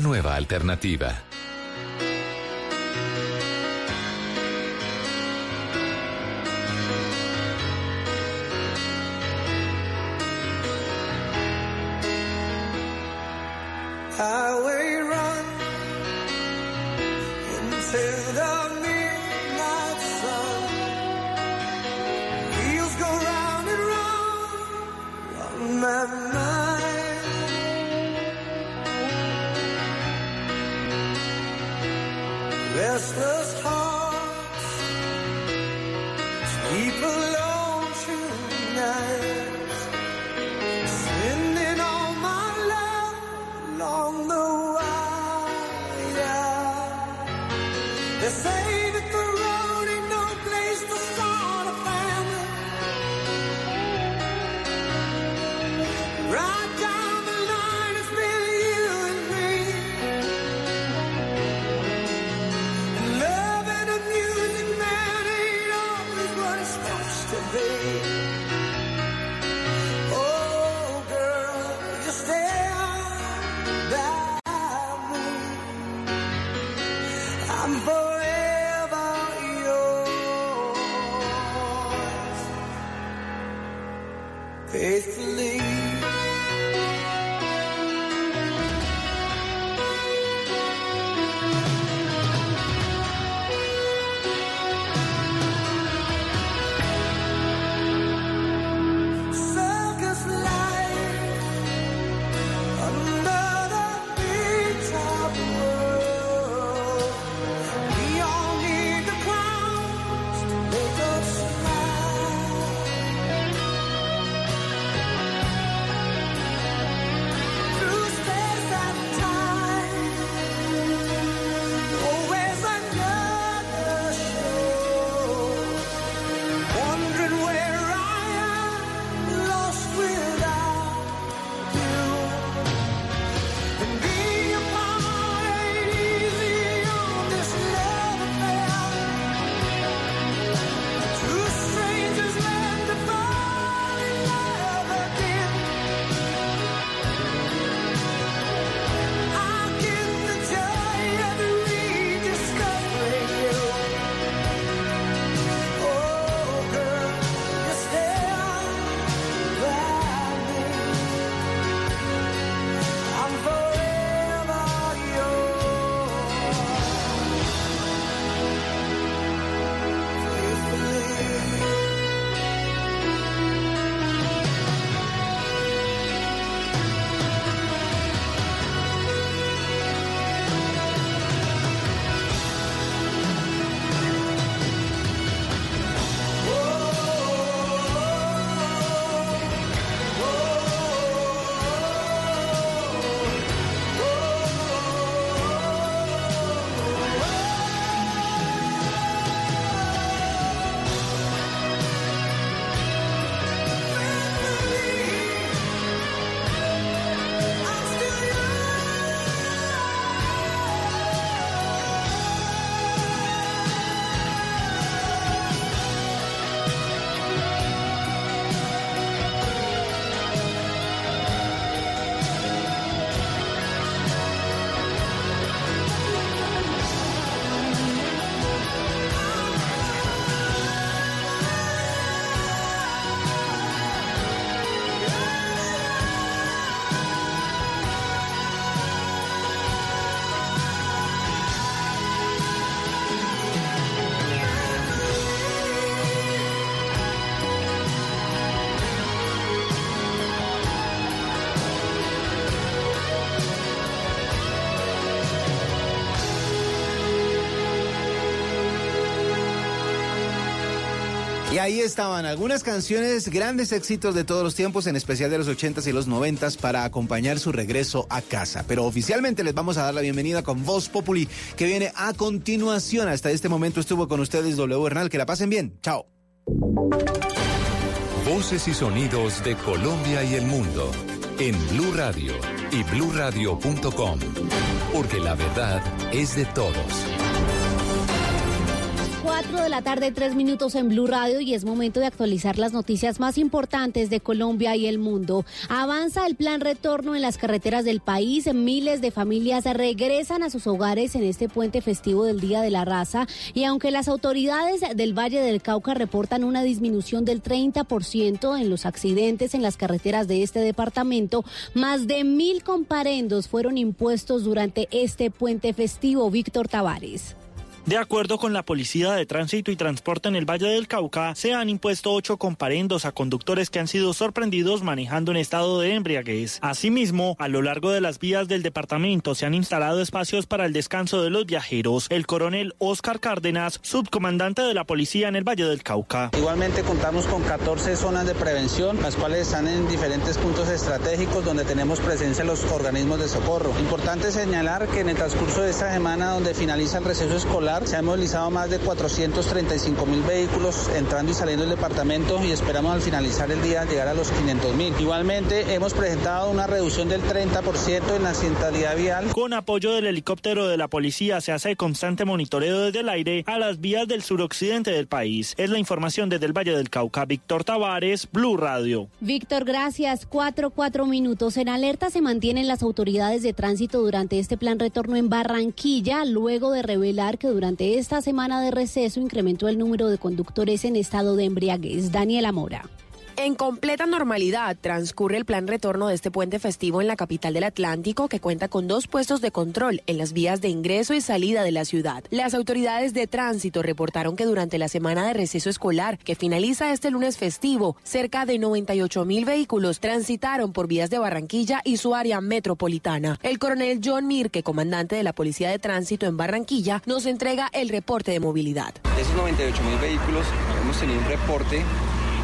Nueva alternativa. Ahí estaban algunas canciones, grandes éxitos de todos los tiempos, en especial de los 80s y los 90s, para acompañar su regreso a casa. Pero oficialmente les vamos a dar la bienvenida con Voz Populi, que viene a continuación. Hasta este momento estuvo con ustedes W Bernal. Que la pasen bien. Chao. Voces y sonidos de Colombia y el mundo en Blue Radio y bluradio.com, porque la verdad es de todos. 4 de la tarde, tres minutos en Blue Radio y es momento de actualizar las noticias más importantes de Colombia y el mundo. Avanza el plan retorno en las carreteras del país. Miles de familias regresan a sus hogares en este puente festivo del Día de la Raza y aunque las autoridades del Valle del Cauca reportan una disminución del 30% en los accidentes en las carreteras de este departamento, más de mil comparendos fueron impuestos durante este puente festivo. Víctor Tavares. De acuerdo con la Policía de Tránsito y Transporte en el Valle del Cauca, se han impuesto ocho comparendos a conductores que han sido sorprendidos manejando en estado de embriaguez. Asimismo, a lo largo de las vías del departamento se han instalado espacios para el descanso de los viajeros. El coronel Oscar Cárdenas, subcomandante de la policía en el Valle del Cauca. Igualmente contamos con 14 zonas de prevención, las cuales están en diferentes puntos estratégicos donde tenemos presencia los organismos de socorro. Importante señalar que en el transcurso de esta semana, donde finaliza el receso escolar, se han movilizado más de 435 mil vehículos entrando y saliendo del departamento y esperamos al finalizar el día llegar a los 500 mil. Igualmente hemos presentado una reducción del 30% en la accidentalidad vial. Con apoyo del helicóptero de la policía se hace constante monitoreo desde el aire a las vías del suroccidente del país. Es la información desde el Valle del Cauca. Víctor Tavares, Blue Radio. Víctor, gracias. Cuatro, cuatro minutos. En alerta se mantienen las autoridades de tránsito durante este plan retorno en Barranquilla, luego de revelar que durante esta semana de receso incrementó el número de conductores en estado de embriaguez. Daniela Mora. En completa normalidad transcurre el plan retorno de este puente festivo en la capital del Atlántico, que cuenta con dos puestos de control en las vías de ingreso y salida de la ciudad. Las autoridades de tránsito reportaron que durante la semana de receso escolar, que finaliza este lunes festivo, cerca de 98 mil vehículos transitaron por vías de Barranquilla y su área metropolitana. El coronel John Mirke, comandante de la Policía de Tránsito en Barranquilla, nos entrega el reporte de movilidad. De esos 98 mil vehículos, hemos tenido un reporte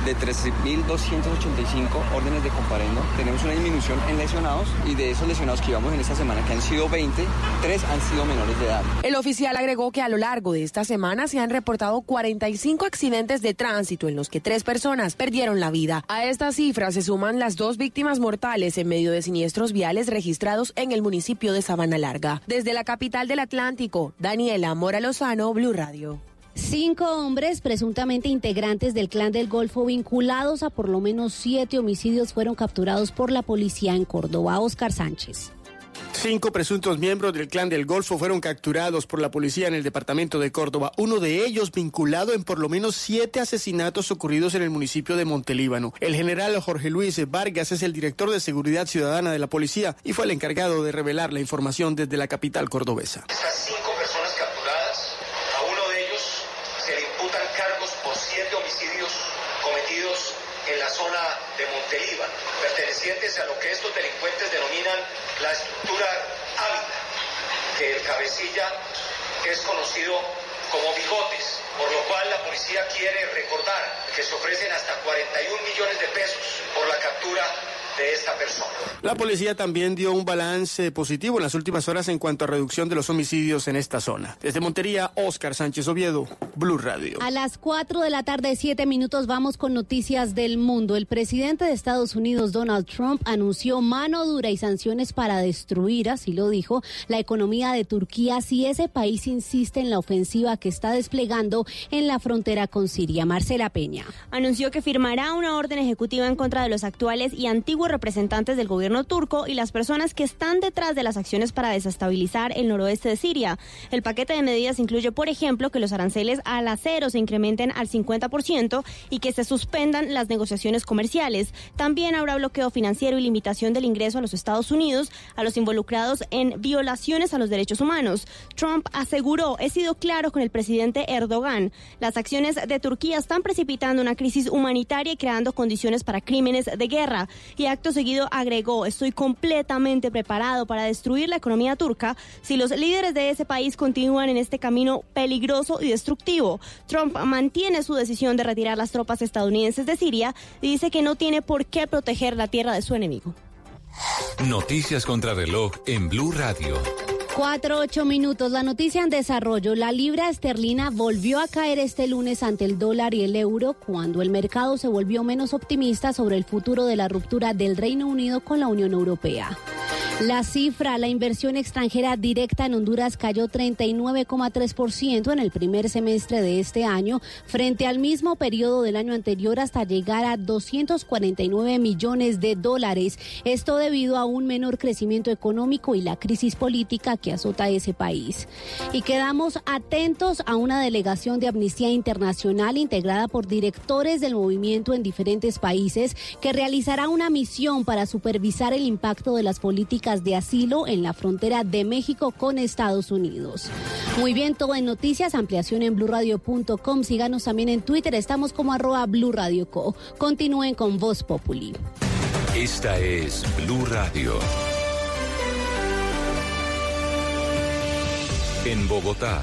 de 13.285 órdenes de comparendo. Tenemos una disminución en lesionados y de esos lesionados que llevamos en esta semana, que han sido 20, tres han sido menores de edad. El oficial agregó que a lo largo de esta semana se han reportado 45 accidentes de tránsito en los que tres personas perdieron la vida. A estas cifras se suman las dos víctimas mortales en medio de siniestros viales registrados en el municipio de Sabana Larga. Desde la capital del Atlántico, Daniela Mora Lozano, Blue Radio. Cinco hombres presuntamente integrantes del clan del Golfo vinculados a por lo menos siete homicidios fueron capturados por la policía en Córdoba. Oscar Sánchez. Cinco presuntos miembros del clan del Golfo fueron capturados por la policía en el departamento de Córdoba, uno de ellos vinculado en por lo menos siete asesinatos ocurridos en el municipio de Montelíbano. El general Jorge Luis Vargas es el director de Seguridad Ciudadana de la policía y fue el encargado de revelar la información desde la capital cordobesa. Cinco personas capturadas, a uno de ellos se le imputan cargos por siete homicidios cometidos en la zona de Montelíbano, pertenecientes a lo que estos delincuentes denominan la estructura ávida, que el cabecilla es conocido como bigotes, por lo cual la policía quiere recordar que se ofrecen hasta 41 de esta persona. La policía también dio un balance positivo en las últimas horas en cuanto a reducción de los homicidios en esta zona. Desde Montería, Oscar Sánchez Oviedo, Blue Radio. A las 4 de la tarde, 7 minutos, vamos con noticias del mundo. El presidente de Estados Unidos, Donald Trump, anunció mano dura y sanciones para destruir, así lo dijo, la economía de Turquía si ese país insiste en la ofensiva que está desplegando en la frontera con Siria. Marcela Peña. Anunció que firmará una orden ejecutiva en contra de los actuales y antiguos representantes del gobierno turco y las personas que están detrás de las acciones para desestabilizar el noroeste de Siria. El paquete de medidas incluye, por ejemplo, que los aranceles al acero se incrementen al 50% y que se suspendan las negociaciones comerciales. También habrá bloqueo financiero y limitación del ingreso a los Estados Unidos a los involucrados en violaciones a los derechos humanos. Trump aseguró, he sido claro con el presidente Erdogan, las acciones de Turquía están precipitando una crisis humanitaria y creando condiciones para crímenes de guerra. Y acto seguido agregó, estoy completamente preparado para destruir la economía turca si los líderes de ese país continúan en este camino peligroso y destructivo. Trump mantiene su decisión de retirar las tropas estadounidenses de Siria y dice que no tiene por qué proteger la tierra de su enemigo. Noticias contra reloj en Blue Radio. Cuatro, ocho minutos. La noticia en desarrollo. La libra esterlina volvió a caer este lunes ante el dólar y el euro cuando el mercado se volvió menos optimista sobre el futuro de la ruptura del Reino Unido con la Unión Europea. La cifra, la inversión extranjera directa en Honduras cayó 39,3% en el primer semestre de este año frente al mismo periodo del año anterior hasta llegar a 249 millones de dólares. Esto debido a un menor crecimiento económico y la crisis política que azota ese país. Y quedamos atentos a una delegación de Amnistía Internacional integrada por directores del movimiento en diferentes países que realizará una misión para supervisar el impacto de las políticas de asilo en la frontera de México con Estados Unidos. Muy bien, todo en noticias, ampliación en blurradio.com. Síganos también en Twitter, estamos como arroba Blue Co. Continúen con Voz Populi. Esta es Blue Radio. En Bogotá,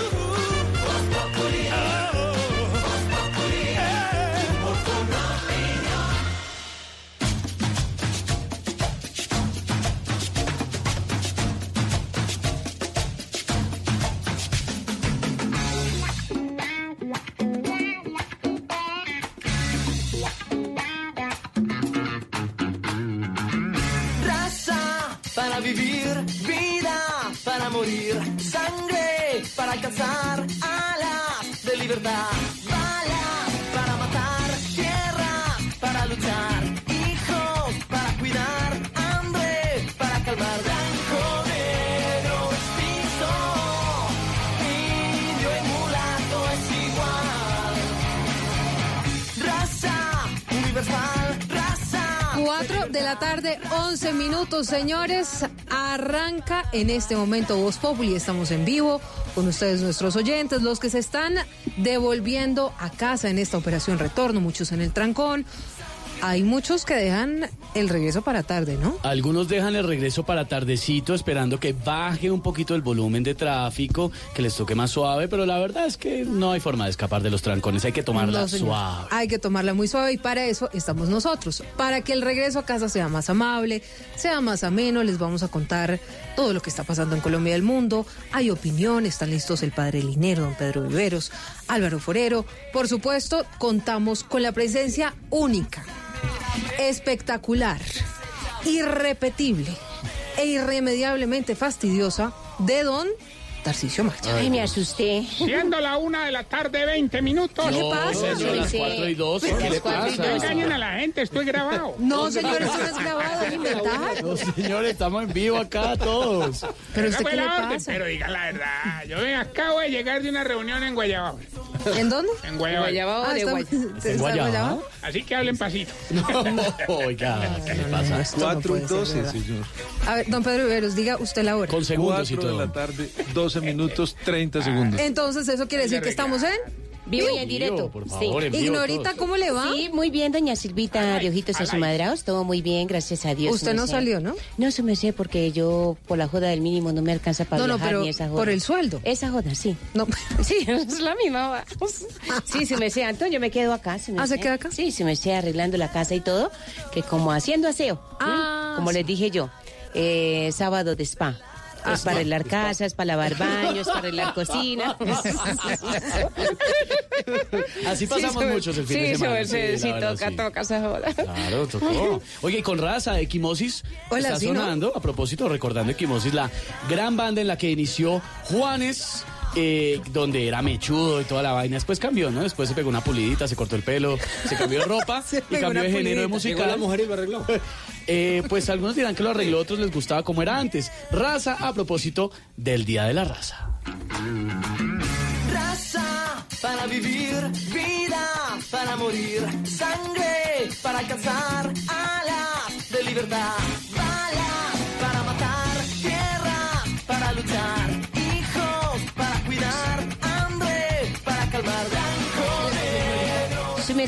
Alcanzar alas de libertad, la tarde, 11 minutos, señores. Arranca en este momento Voz Populi. Estamos en vivo con ustedes, nuestros oyentes, los que se están devolviendo a casa en esta operación retorno, muchos en el trancón. Hay muchos que dejan el regreso para tarde, ¿no? Algunos dejan el regreso para tardecito esperando que baje un poquito el volumen de tráfico, que les toque más suave, pero la verdad es que no hay forma de escapar de los trancones, hay que tomarla No, suave. Hay que tomarla muy suave y para eso estamos nosotros. Para que el regreso a casa sea más amable, sea más ameno, les vamos a contar todo lo que está pasando en Colombia y el mundo. Hay opinión, están listos el padre Linero, don Pedro Viveros, Álvaro Forero. Por supuesto, contamos con la presencia única, espectacular, irrepetible e irremediablemente fastidiosa de don Tarcisio Maya. Ay, me asusté. Siendo la una de la tarde, 20 minutos. ¿Qué le pasa? señor, las cuatro y dos, ¿qué le pasa? No engañen a la gente, estoy grabado. No, señor, esto no es grabado, es inventar. No, señor, estamos en vivo acá todos. Pero usted, ¿qué le la orden, pasa? Pero diga la verdad. Yo ven, acabo de llegar de una reunión en Guayabao. ¿En dónde? En Guayabao. Guayabao Ah, de está- Guay- ¿está ¿En Guayabao? Así que hablen pasito. Oiga, ¿qué le pasa? Esto no puede ser verdad. señor. A ver, don Pedro Viveros, diga usted la hora. Con segundos y 4 de todo. la tarde, 12 minutos, 30 segundos. Entonces, ¿eso quiere decir que estamos en? Vivo y en Vivo, directo. por favor, Ignorita. ¿cómo le va? Sí, muy bien, doña Silvita, de ojitos asumadrados, todo muy bien, gracias a Dios. Usted su no salió, ¿no? No, se me sé porque yo por la joda del mínimo no me alcanza para No, no, viajar pero ni esa joda. por el sueldo. Esa joda, sí. No. Sí, es la misma. va. Sí, se me sé, Antonio, yo me quedo acá. Se me ¿Ah, se sé. queda acá? Sí, se me sé arreglando la casa y todo, que como haciendo aseo. Ah. Como les dije yo, eh, sábado de spa. Ah, es para arreglar casas, para lavar baños, para arreglar cocina. Así pasamos Sí, muchos el fin sí, de semana. Sí, sí, verdad, toca, sí. toca esa joda. Claro, tocó. Oye, y con raza, Equimosis Hola, está sí, ¿no? sonando, a propósito, recordando Equimosis, la gran banda en la que inició Juanes eh, donde era mechudo y toda la vaina. Después cambió, ¿no? Después se pegó una pulidita, se cortó el pelo, se cambió de ropa Se y cambió de género de musical. La mujer y lo arregló. pues algunos dirán que lo arregló, otros les gustaba como era antes. Raza a propósito del Día de la Raza. Raza para vivir, vida para morir, sangre para alcanzar alas de libertad,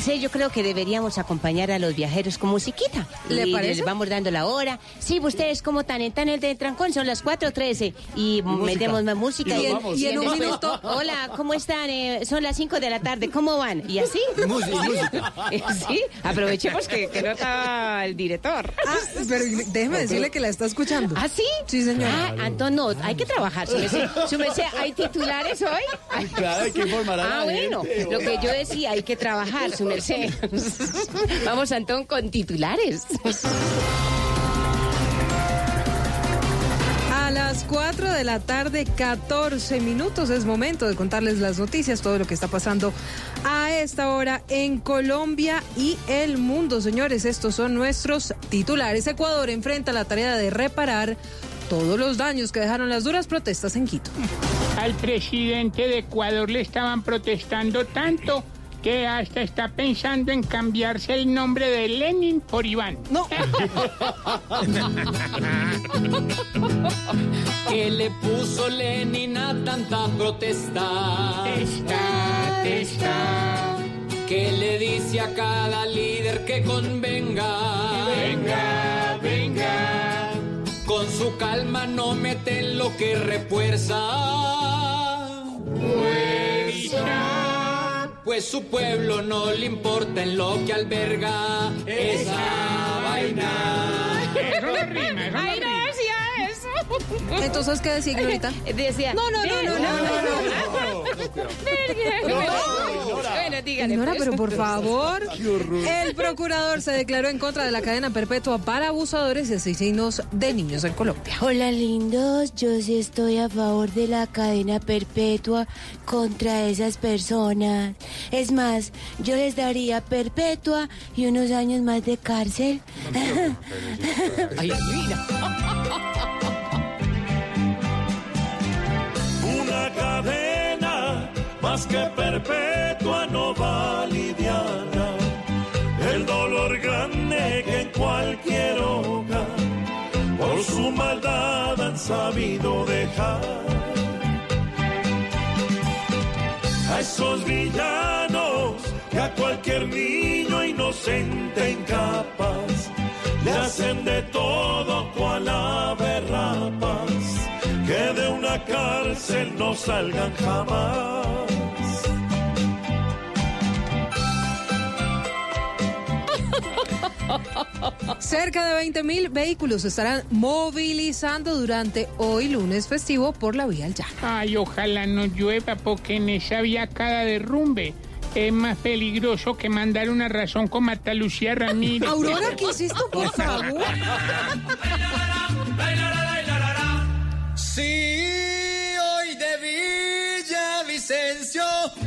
yo creo que deberíamos acompañar a los viajeros con musiquita. ¿Le y parece? Les vamos dando la hora. Sí, ustedes como tan están en el de trancón, son las 4.13 y metemos más música. Y y en un minuto- Hola, ¿cómo están? Eh, son las 5 de la tarde, ¿cómo van? Y así. Eh, Sí, aprovechemos que, que no está el director. Ah, pero déjeme decirle que la está escuchando. ¿Ah, sí? Sí, señor. Ah, Antón, no, hay que trabajar. Merced, ¿hay titulares hoy? Claro, hay que informar a la Ah, bueno, gente. lo que yo decía, hay que trabajar, su merced. Vamos, Antón, con titulares. A las 4 de la tarde, 14 minutos, es momento de contarles las noticias, todo lo que está pasando a esta hora en Colombia y el mundo. Señores, estos son nuestros titulares. Ecuador enfrenta la tarea de reparar todos los daños que dejaron las duras protestas en Quito. Al presidente de Ecuador le estaban protestando tanto que hasta está pensando en cambiarse el nombre de Lenin por Iván. No. ¿Qué le puso Lenin a tanta protesta? Testa, testa. ¿Qué le dice a cada líder que convenga? Venga, venga. Con su calma no meten lo que refuerza. Pues su pueblo no le importa en lo que alberga esa vaina. Eso no rima, eso no Ay, no rima. decía eso. Entonces, ¿qué decía Ignorita? Decía. No, no, no, no, no, no, Bueno, dígale. Ignora, pues. pero por favor. El procurador se declaró en contra de la cadena perpetua para abusadores y asesinos de niños en Colombia. Hola lindos, yo sí estoy a favor de la cadena perpetua contra esas personas. Es más, yo les daría perpetua y unos años más de cárcel. Ay, mira. Una cadena más que perpetua no va a lidiar el dolor grande que en cualquier hogar por su maldad han sabido dejar. A esos villanos que a cualquier niño inocente incapaz le hacen de todo cual ave rapaz, cárcel no salgan jamás. Cerca de 20 mil vehículos se estarán movilizando durante hoy lunes festivo por la vía al llano. Ay, ojalá no llueva porque en esa vía cada derrumbe es más peligroso que mandar una razón con Marta Lucía Ramírez. Aurora, ¿qué hiciste, por favor? Sí, Villavicencio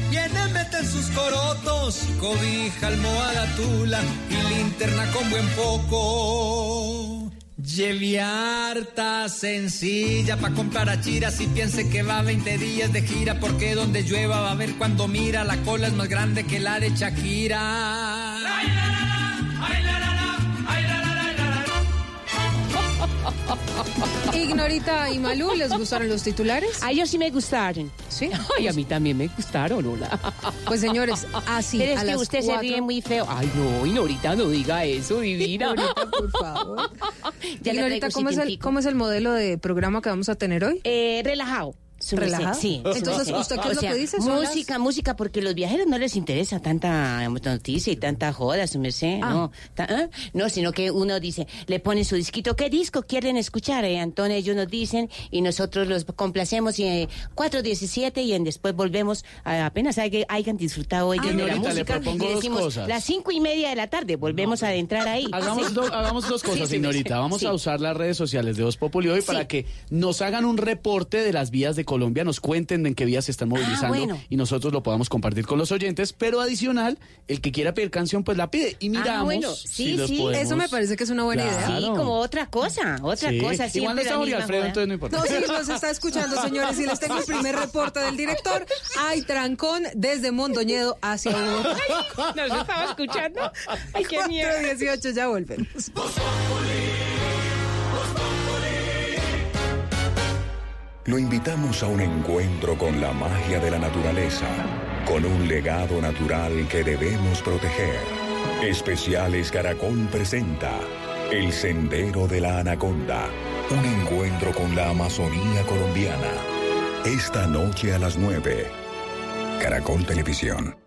viene meten sus corotos, cobija, almohada, tula y linterna con buen foco. Lleve harta sencilla pa' comprar a chiras y piense que va 20 días de gira porque donde llueva va a ver cuando mira la cola es más grande que la de Shakira. Ignorita y Malú, ¿les gustaron los titulares? A ellos sí me gustaron. Sí. Ay, a mí también me gustaron, hola. Pues señores, así Pero es a que las usted se cuatro- ríe muy feo. Ay, no, Ignorita, no diga eso, divina. Ignorita, por favor. Ya Ignorita, ¿cómo es, el. ¿cómo es el modelo de programa que vamos a tener hoy? Eh, relajado. ¿Relajado? Sí. Entonces. ¿usted qué es O lo que dice? ¿Son las- Música, música, porque a los viajeros no les interesa tanta noticia y tanta joda, su merced. Ah. No, Ta- ¿ah? no, sino que uno dice, le pone su disquito, ¿qué disco quieren escuchar? Eh? Entonces ellos nos dicen y nosotros los complacemos y eh, 4.17 y en después volvemos a, apenas hay que hayan disfrutado ellos de la le música propongo y dos decimos cosas. las cinco y media de la tarde volvemos a adentrar ahí. Hagamos, Sí. do- hagamos dos cosas, sí, señorita. sí. Vamos Sí. a usar las redes sociales de Voz Populi hoy para que nos hagan un reporte de las vías de Colombia. Colombia nos cuenten en qué vías se están movilizando bueno. y nosotros lo podamos compartir con los oyentes. Pero adicional, el que quiera pedir canción, pues la pide y miramos. Ah, bueno, sí, sí, podemos- Eso me parece que es una buena idea. Sí, como otra cosa, otra Sí. cosa. Igual no está Jorge Alfredo, joda. entonces no importa. No, sí, nos está escuchando, señores. Y les tengo el primer reporte del director. Hay trancón desde Mondoñedo hacia Bogotá. Nos estaba escuchando. Ay, qué miedo. 418, ya volvemos. Lo invitamos a un encuentro con la magia de la naturaleza, con un legado natural que debemos proteger. Especiales Caracol presenta El Sendero de la Anaconda, un encuentro con la Amazonía colombiana. Esta noche a las 9. Caracol Televisión.